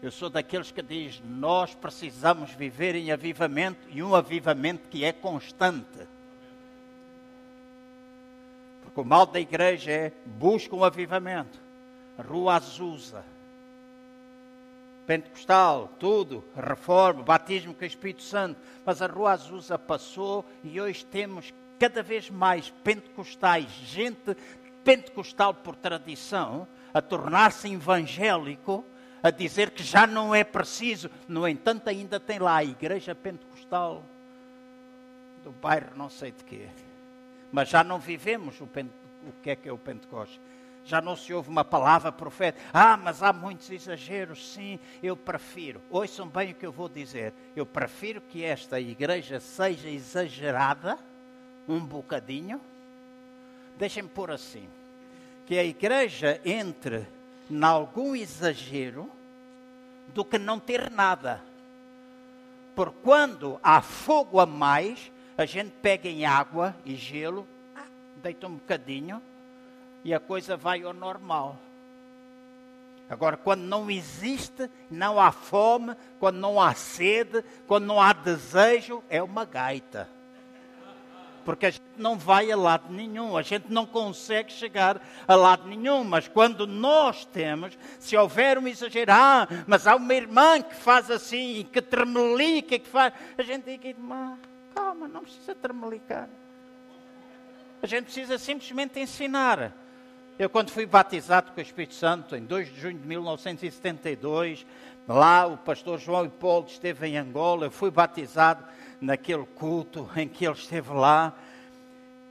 Eu sou daqueles que diz nós precisamos viver em avivamento e um avivamento que é constante. Porque o mal da igreja é busca um avivamento. Rua Azusa, Pentecostal, tudo, reforma, batismo com o Espírito Santo. Mas a Rua Azusa passou e hoje temos cada vez mais pentecostais, gente pentecostal por tradição, a tornar-se evangélico, a dizer que já não é preciso. No entanto, ainda tem lá a igreja pentecostal do bairro não sei de quê. Mas já não vivemos o, o que é que é o Pentecostes já não se ouve uma palavra profética. Ah, mas há muitos exageros. Sim, eu prefiro. Ouçam bem o que eu vou dizer. Eu prefiro que esta igreja seja exagerada um bocadinho. Deixem-me pôr assim: que a igreja entre em algum exagero do que não ter nada. Por quando há fogo a mais, a gente pega em água e gelo, deita um bocadinho e a coisa vai ao normal. Agora, quando não existe, não há fome, quando não há sede, quando não há desejo, é uma gaita. Porque a gente não vai a lado nenhum, a gente não consegue chegar a lado nenhum. Mas quando nós temos, se houver um exagero, ah, mas há uma irmã que faz assim, que tremelica, que faz. A gente diz, irmã, calma, não precisa tremelicar. A gente precisa simplesmente ensinar. Eu, quando fui batizado com o Espírito Santo, em 2 de junho de 1972, lá o pastor João Hipólito esteve em Angola, eu fui batizado naquele culto em que ele esteve lá.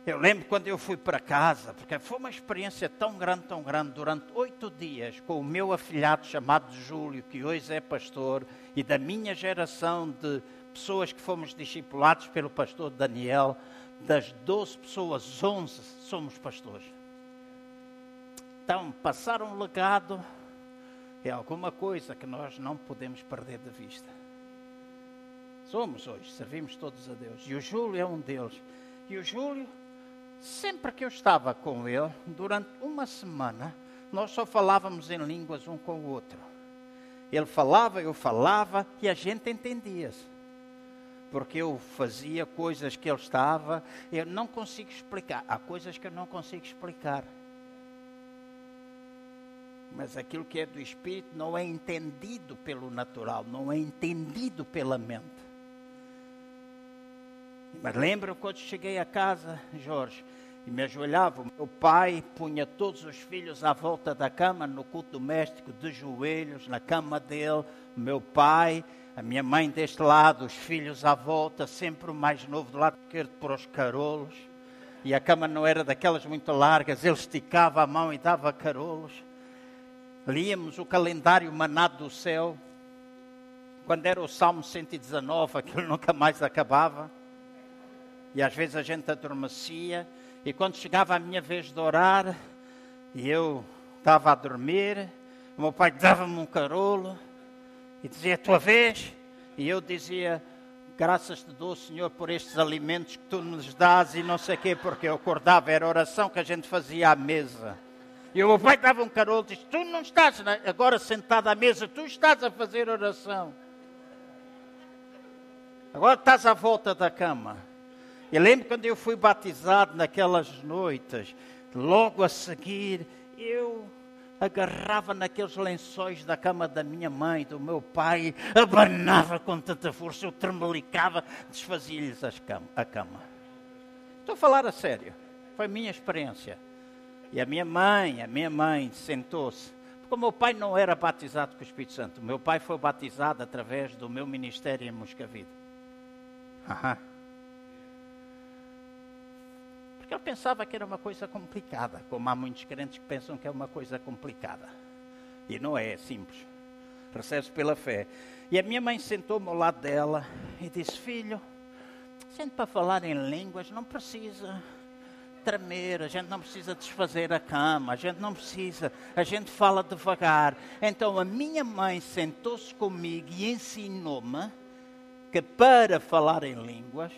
Eu lembro quando eu fui para casa, porque foi uma experiência tão grande, tão grande, durante oito dias, com o meu afilhado chamado Júlio, que hoje é pastor, e da minha geração de pessoas que fomos discipulados pelo pastor Daniel, das 12 pessoas, 11 somos pastores. Então, passar um legado é alguma coisa que nós não podemos perder de vista. Somos hoje, servimos todos a Deus. E o Júlio é um deles. E o Júlio, sempre que eu estava com ele, durante uma semana, nós só falávamos em línguas um com o outro. Ele falava, eu falava e a gente entendia-se. Porque eu fazia coisas que ele estava, eu não consigo explicar. Há coisas que eu não consigo explicar mas aquilo que é do espírito não é entendido pelo natural, não é entendido pela mente. Mas lembro quando cheguei a casa, Jorge, e me ajoelhava, meu pai punha todos os filhos à volta da cama, no culto doméstico, de joelhos, na cama dele, meu pai, a minha mãe deste lado, os filhos à volta, sempre o mais novo do lado esquerdo para os carolos. E a cama não era daquelas muito largas, ele esticava a mão e dava carolos. Líamos o calendário manado do céu, quando era o Salmo 119, aquilo nunca mais acabava, e às vezes a gente adormecia, e quando chegava a minha vez de orar, e eu estava a dormir, o meu pai dava-me um carolo, e dizia, a tua vez, e eu dizia, graças te dou, Senhor, por estes alimentos que tu nos dás, e não sei o quê, porque eu acordava, era oração que a gente fazia à mesa. E o meu pai dava um carolo e disse: Tu não estás agora sentado à mesa, tu estás a fazer oração. Agora estás à volta da cama. E lembro quando eu fui batizado naquelas noites, logo a seguir, eu agarrava naqueles lençóis da cama da minha mãe, do meu pai, abanava com tanta força, eu tremelicava, desfazia-lhes a cama. Estou a falar a sério, foi a minha experiência. E a minha mãe, a minha mãe sentou-se. Porque o meu pai não era batizado com o Espírito Santo. O meu pai foi batizado através do meu ministério em Moscavide. Aham. Porque eu pensava que era uma coisa complicada, como há muitos crentes que pensam que é uma coisa complicada. E não é, é simples. Recebe-se pela fé. E a minha mãe sentou-me ao lado dela e disse: Filho, sente para falar em línguas, não precisa tremer, a gente não precisa desfazer a cama, a gente não precisa, a gente fala devagar. Então a minha mãe sentou-se comigo e ensinou-me que para falar em línguas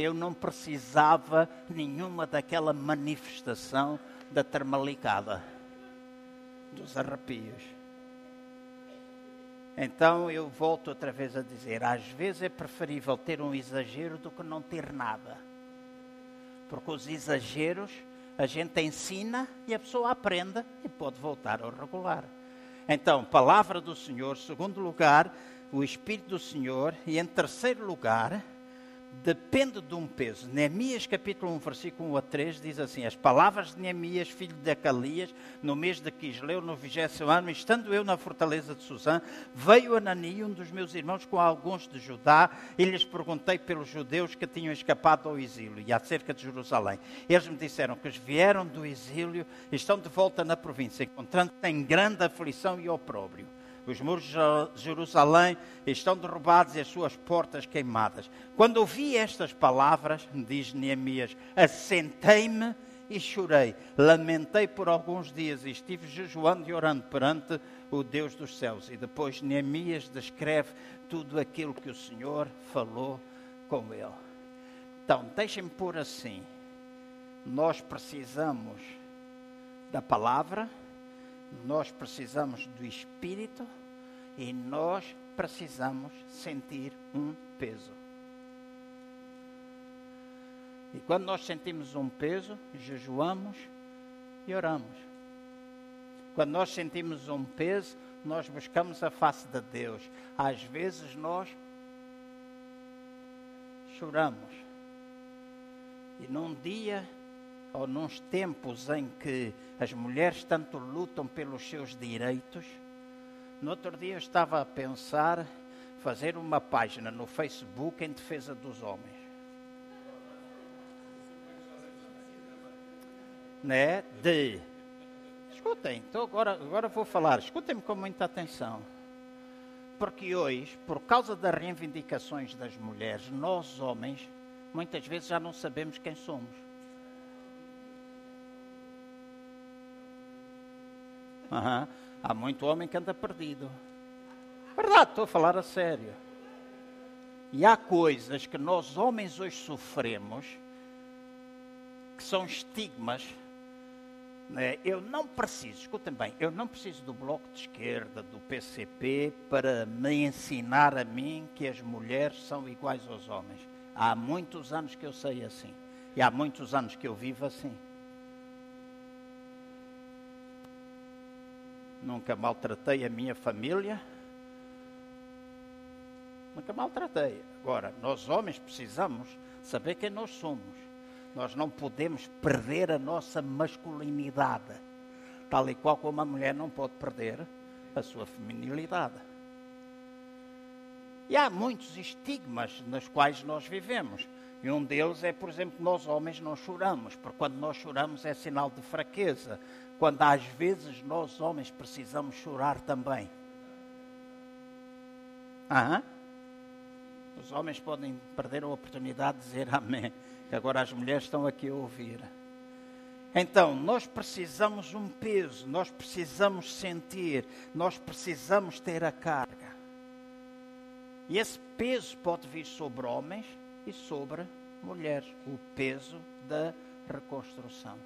eu não precisava nenhuma daquela manifestação da termalicada, dos arrepios. Então eu volto outra vez a dizer: às vezes é preferível ter um exagero do que não ter nada porque os exageros A gente ensina e a pessoa aprende e pode voltar ao regular. Então, palavra do Senhor, segundo lugar, o Espírito do Senhor, e em terceiro lugar, depende de um peso. Neemias capítulo 1, versículo 1 a 3 diz assim: As palavras de Neemias, filho de Acalias, no mês de Quisleu, no vigésimo ano, estando eu na fortaleza de Suzã, veio Anani, um dos meus irmãos, com alguns de Judá, e lhes perguntei pelos judeus que tinham escapado ao exílio e acerca de Jerusalém. Eles me disseram que os vieram do exílio e estão de volta na província, encontrando-se em grande aflição e opróbrio. Os muros de Jerusalém estão derrubados e as suas portas queimadas. Quando ouvi estas palavras, diz Neemias, assentei-me e chorei. Lamentei por alguns dias e estive jejuando e orando perante o Deus dos céus. E depois Neemias descreve tudo aquilo que o Senhor falou com ele. Então, deixem-me pôr assim. Nós precisamos da palavra, nós precisamos do Espírito e nós precisamos sentir um peso. E quando nós sentimos um peso, jejuamos e oramos. Quando nós sentimos um peso, nós buscamos a face de Deus. Às vezes nós choramos. E num dia ou nos tempos em que as mulheres tanto lutam pelos seus direitos, no outro dia eu estava a pensar fazer uma página no Facebook em defesa dos homens. Né? De. Escutem, então agora, agora vou falar, escutem-me com muita atenção. Porque hoje, por causa das reivindicações das mulheres, nós homens, muitas vezes já não sabemos quem somos. Uhum. Há muito homem que anda perdido. Verdade, estou a falar a sério. E há coisas que nós homens hoje sofremos que são estigmas. Né? Eu não preciso, escutem bem, eu não preciso do Bloco de Esquerda, do PCP, para me ensinar a mim que as mulheres são iguais aos homens. Há muitos anos que eu sei assim. E há muitos anos que eu vivo assim. Nunca maltratei a minha família, nunca maltratei. Agora, nós homens precisamos saber quem nós somos. Nós não podemos perder a nossa masculinidade, tal e qual como a mulher não pode perder a sua feminilidade. E há muitos estigmas nos quais nós vivemos. E um deles é, por exemplo, nós homens não choramos, porque quando nós choramos é sinal de fraqueza quando às vezes nós homens precisamos chorar também. Aham. Os homens podem perder a oportunidade de dizer amém, que agora as mulheres estão aqui a ouvir. Então, nós precisamos um peso, nós precisamos sentir, nós precisamos ter a carga. E esse peso pode vir sobre homens e sobre mulheres o peso da reconstrução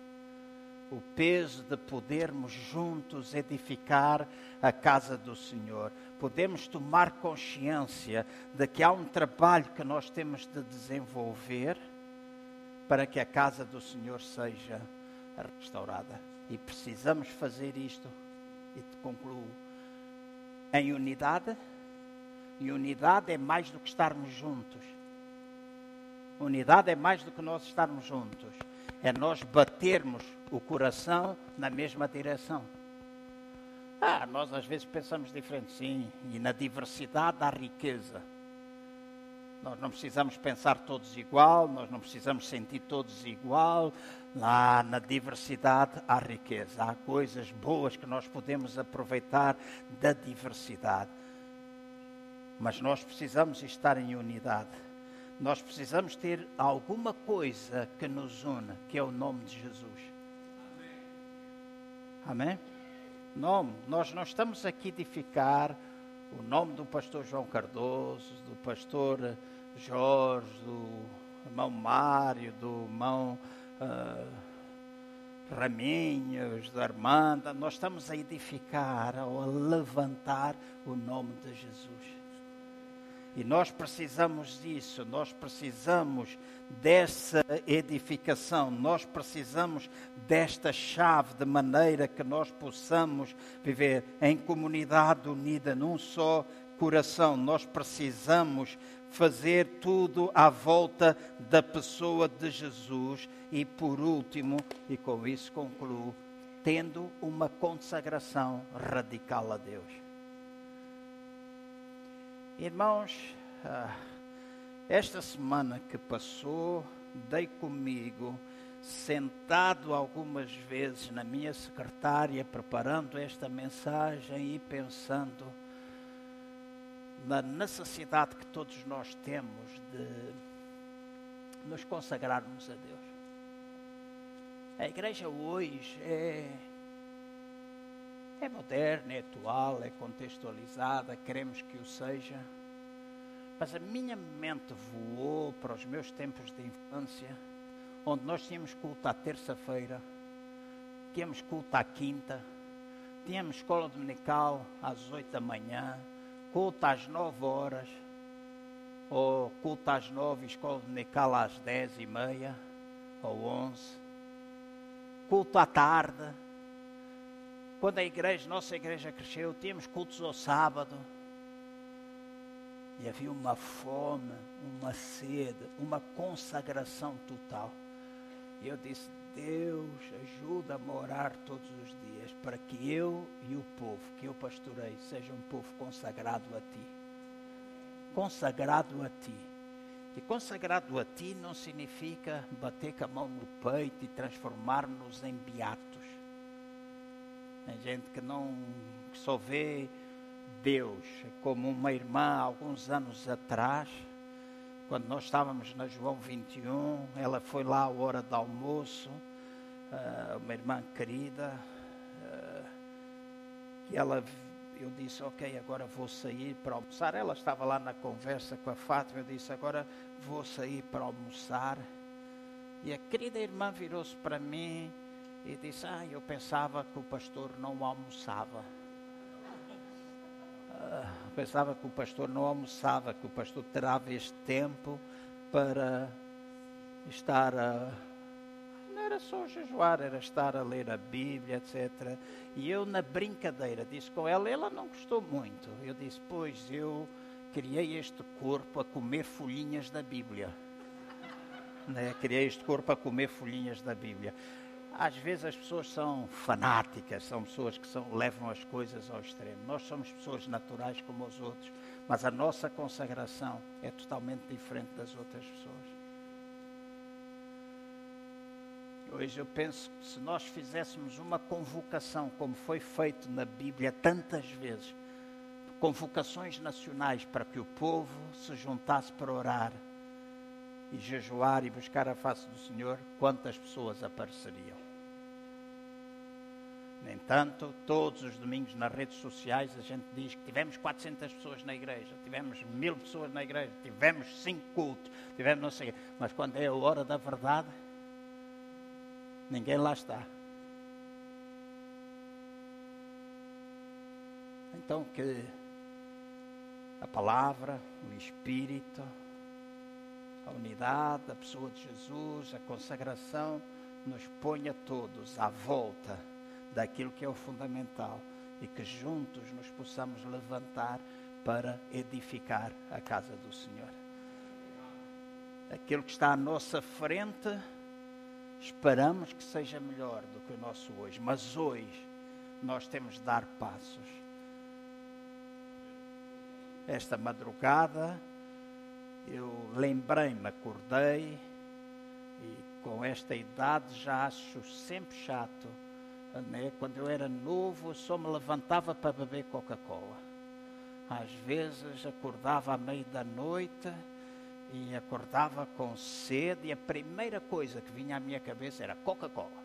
o peso de podermos juntos edificar a casa do Senhor. Podemos tomar consciência de que há um trabalho que nós temos de desenvolver para que a casa do Senhor seja restaurada. E precisamos fazer isto, e te concluo, em unidade. E unidade é mais do que estarmos juntos. Unidade é mais do que nós estarmos juntos é nós batermos o coração na mesma direção. Ah, nós às vezes pensamos diferente, sim, e na diversidade há riqueza. Nós não precisamos pensar todos igual, nós não precisamos sentir todos igual. Lá na diversidade há riqueza, há coisas boas que nós podemos aproveitar da diversidade. Mas nós precisamos estar em unidade nós precisamos ter alguma coisa que nos une, que é o nome de Jesus. Amém? Nome. Nós não estamos aqui edificar o nome do pastor João Cardoso, do pastor Jorge, do irmão Mário, do irmão uh, Raminhos, da Armanda. Nós estamos a edificar ou a levantar o nome de Jesus. E nós precisamos disso, nós precisamos dessa edificação, nós precisamos desta chave de maneira que nós possamos viver em comunidade unida, num só coração. Nós precisamos fazer tudo à volta da pessoa de Jesus e, por último, e com isso concluo, tendo uma consagração radical a Deus. Irmãos, ah, esta semana que passou, dei comigo, sentado algumas vezes na minha secretária, preparando esta mensagem e pensando na necessidade que todos nós temos de nos consagrarmos a Deus. A igreja hoje é é moderna, é atual, é contextualizada, queremos que o seja. Mas a minha mente voou para os meus tempos de infância, onde nós tínhamos culto à terça-feira, tínhamos culto à quinta, tínhamos escola dominical às oito da manhã, culto às nove horas, ou culto às nove, escola dominical às dez e meia, ou onze, culto à tarde quando a igreja, nossa igreja cresceu, tínhamos cultos ao sábado. E havia uma fome, uma sede, uma consagração total. E eu disse: Deus, ajuda-me a orar todos os dias para que eu e o povo que eu pastorei seja um povo consagrado a Ti. Consagrado a Ti. E consagrado a Ti não significa bater com a mão no peito e transformar-nos em beatos. Tem gente que não que só vê Deus como uma irmã alguns anos atrás, quando nós estávamos na João 21, ela foi lá à hora do almoço, uh, uma irmã querida, uh, e ela, eu disse, ok, agora vou sair para almoçar. Ela estava lá na conversa com a Fátima, eu disse, agora vou sair para almoçar. E a querida irmã virou-se para mim e disse: Ah, eu pensava que o pastor não almoçava. Ah, pensava que o pastor não almoçava, que o pastor terava este tempo para estar a. Não era só jejuar, era estar a ler a Bíblia, etc. E eu, na brincadeira, disse com ela, ela não gostou muito. Eu disse: Pois eu criei este corpo a comer folhinhas da Bíblia. Né? Criei este corpo a comer folhinhas da Bíblia. Às vezes as pessoas são fanáticas, são pessoas que são, levam as coisas ao extremo. Nós somos pessoas naturais como os outros, mas a nossa consagração é totalmente diferente das outras pessoas. Hoje eu penso que se nós fizéssemos uma convocação, como foi feito na Bíblia tantas vezes, convocações nacionais para que o povo se juntasse para orar e jejuar e buscar a face do Senhor, quantas pessoas apareceriam? No entanto, todos os domingos nas redes sociais a gente diz que tivemos 400 pessoas na igreja, tivemos mil pessoas na igreja, tivemos cinco cultos, tivemos não sei. Mas quando é a hora da verdade, ninguém lá está. Então que a palavra, o Espírito, a unidade, a pessoa de Jesus, a consagração, nos ponha todos à volta daquilo que é o fundamental e que juntos nos possamos levantar para edificar a casa do Senhor. Aquilo que está à nossa frente, esperamos que seja melhor do que o nosso hoje, mas hoje nós temos de dar passos. Esta madrugada eu lembrei-me, acordei e com esta idade já acho sempre chato né? Quando eu era novo, só me levantava para beber Coca-Cola. Às vezes acordava à meia da noite e acordava com sede e a primeira coisa que vinha à minha cabeça era Coca-Cola.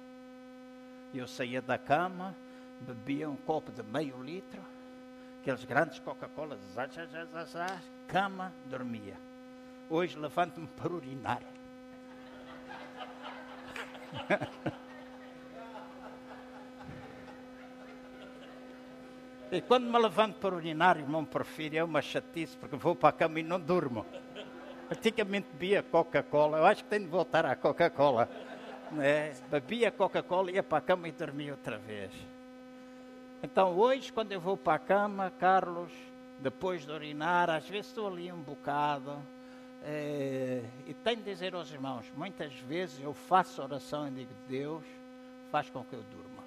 Eu saía da cama, bebia um copo de meio litro, aqueles grandes Coca-Colas, cama, dormia. Hoje levanto-me para urinar. E quando me levanto para urinar, irmão Porfírio, é uma chatice, porque vou para a cama e não durmo. Antigamente bebia Coca-Cola, eu acho que tenho de voltar à Coca-Cola. Né? Bebia Coca-Cola, ia para a cama e dormia outra vez. Então hoje, quando eu vou para a cama, Carlos, depois de urinar, às vezes estou ali um bocado. É, e tenho de dizer aos irmãos, muitas vezes eu faço oração e digo, Deus, faz com que eu durma.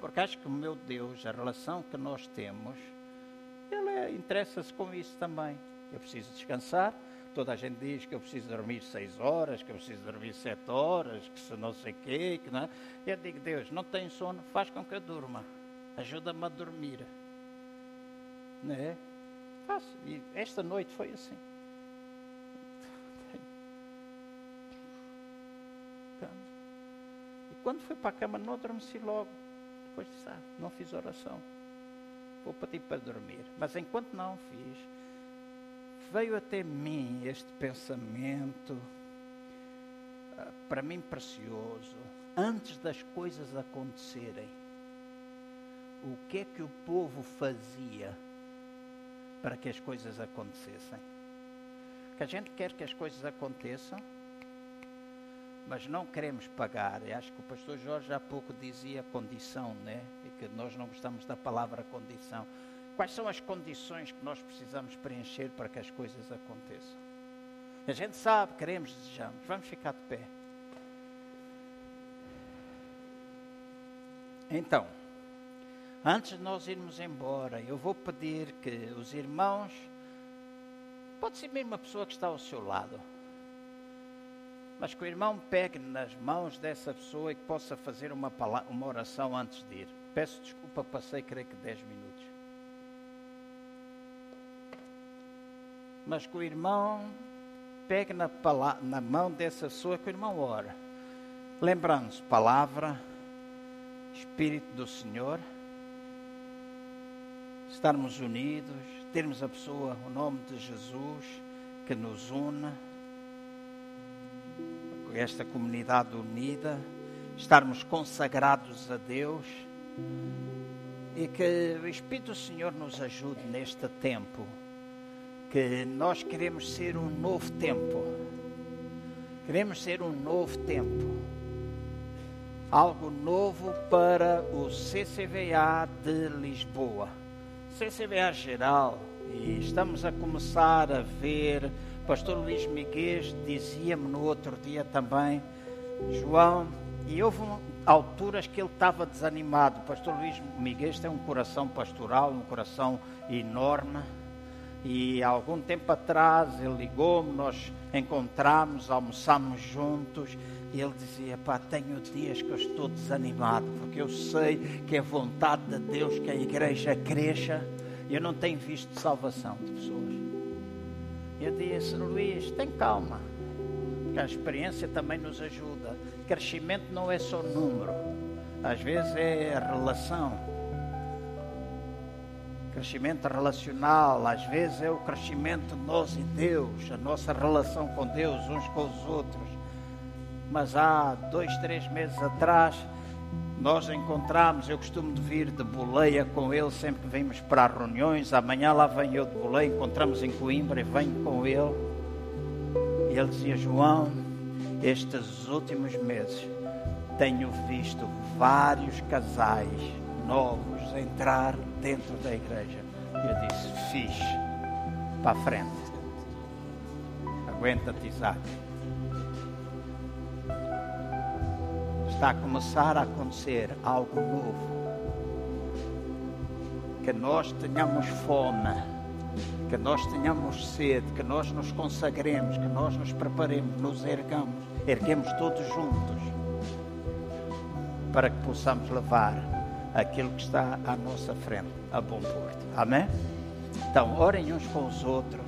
Porque acho que meu Deus, a relação que nós temos, Ele é, interessa-se com isso também. Eu preciso descansar. Toda a gente diz que eu preciso dormir seis horas, que eu preciso dormir sete horas, que se não sei o quê. Que não. Eu digo, Deus, não tenho sono, faz com que eu durma. Ajuda-me a dormir. Não é? Faço. E esta noite foi assim. E quando fui para a cama, não adormeci logo. Depois ah, não fiz oração. Vou pedir para dormir. Mas enquanto não fiz, veio até mim este pensamento, ah, para mim precioso, antes das coisas acontecerem. O que é que o povo fazia para que as coisas acontecessem? Que a gente quer que as coisas aconteçam, mas não queremos pagar. Eu acho que o pastor Jorge há pouco dizia condição, né? E que nós não gostamos da palavra condição. Quais são as condições que nós precisamos preencher para que as coisas aconteçam? A gente sabe, queremos, desejamos. Vamos ficar de pé. Então, antes de nós irmos embora, eu vou pedir que os irmãos, pode ser mesmo a pessoa que está ao seu lado, mas que o irmão pegue nas mãos dessa pessoa e que possa fazer uma, uma oração antes de ir. Peço desculpa, passei creio que 10 minutos. Mas que o irmão pegue na, na mão dessa pessoa que o irmão ora. Lembrando-se, palavra, Espírito do Senhor, estarmos unidos, termos a pessoa, o nome de Jesus, que nos una esta comunidade unida, estarmos consagrados a Deus e que o Espírito do Senhor nos ajude neste tempo, que nós queremos ser um novo tempo, queremos ser um novo tempo, algo novo para o CCVA de Lisboa, CCVA geral, e estamos a começar a ver pastor Luís Miguel dizia-me no outro dia também, João, e houve alturas que ele estava desanimado. O pastor Luís Miguel tem um coração pastoral, um coração enorme. E há algum tempo atrás ele ligou-me, nós encontramos, almoçamos juntos. E ele dizia: Pá, tenho dias que eu estou desanimado, porque eu sei que é vontade de Deus que a igreja cresça. E eu não tenho visto salvação de pessoas. Eu disse, Luís, tem calma, porque a experiência também nos ajuda. Crescimento não é só número, às vezes é relação. Crescimento relacional, às vezes é o crescimento de nós e Deus, a nossa relação com Deus, uns com os outros. Mas há dois, três meses atrás, nós encontramos, eu costumo de vir de boleia com ele sempre que vimos para reuniões. Amanhã lá venho eu de boleia, encontramos em Coimbra e venho com ele. E ele dizia: João, estes últimos meses tenho visto vários casais novos entrar dentro da igreja. Eu disse: Fiz, para a frente. Aguenta-te, Isaac. Está a começar a acontecer algo novo. Que nós tenhamos fome, que nós tenhamos sede, que nós nos consagremos, que nós nos preparemos, nos ergamos, erguemos todos juntos, para que possamos levar aquilo que está à nossa frente a bom porto. Amém? Então, orem uns com os outros.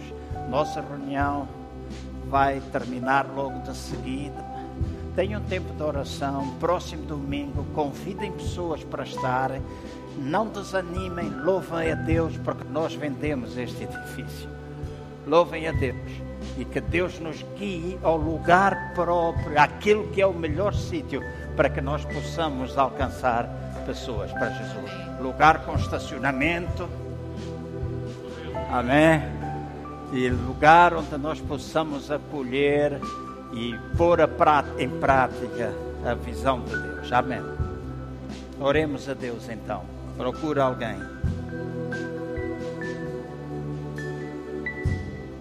Nossa reunião vai terminar logo de seguida tenham tempo de oração. Próximo domingo, convidem pessoas para estarem. Não desanimem, louvem a Deus, porque nós vendemos este edifício. Louvem a Deus e que Deus nos guie ao lugar próprio, aquilo que é o melhor sítio para que nós possamos alcançar pessoas para Jesus. Lugar com estacionamento. Amém. E lugar onde nós possamos acolher e pôr em prática a visão de Deus. Amém. Oremos a Deus então. Procura alguém.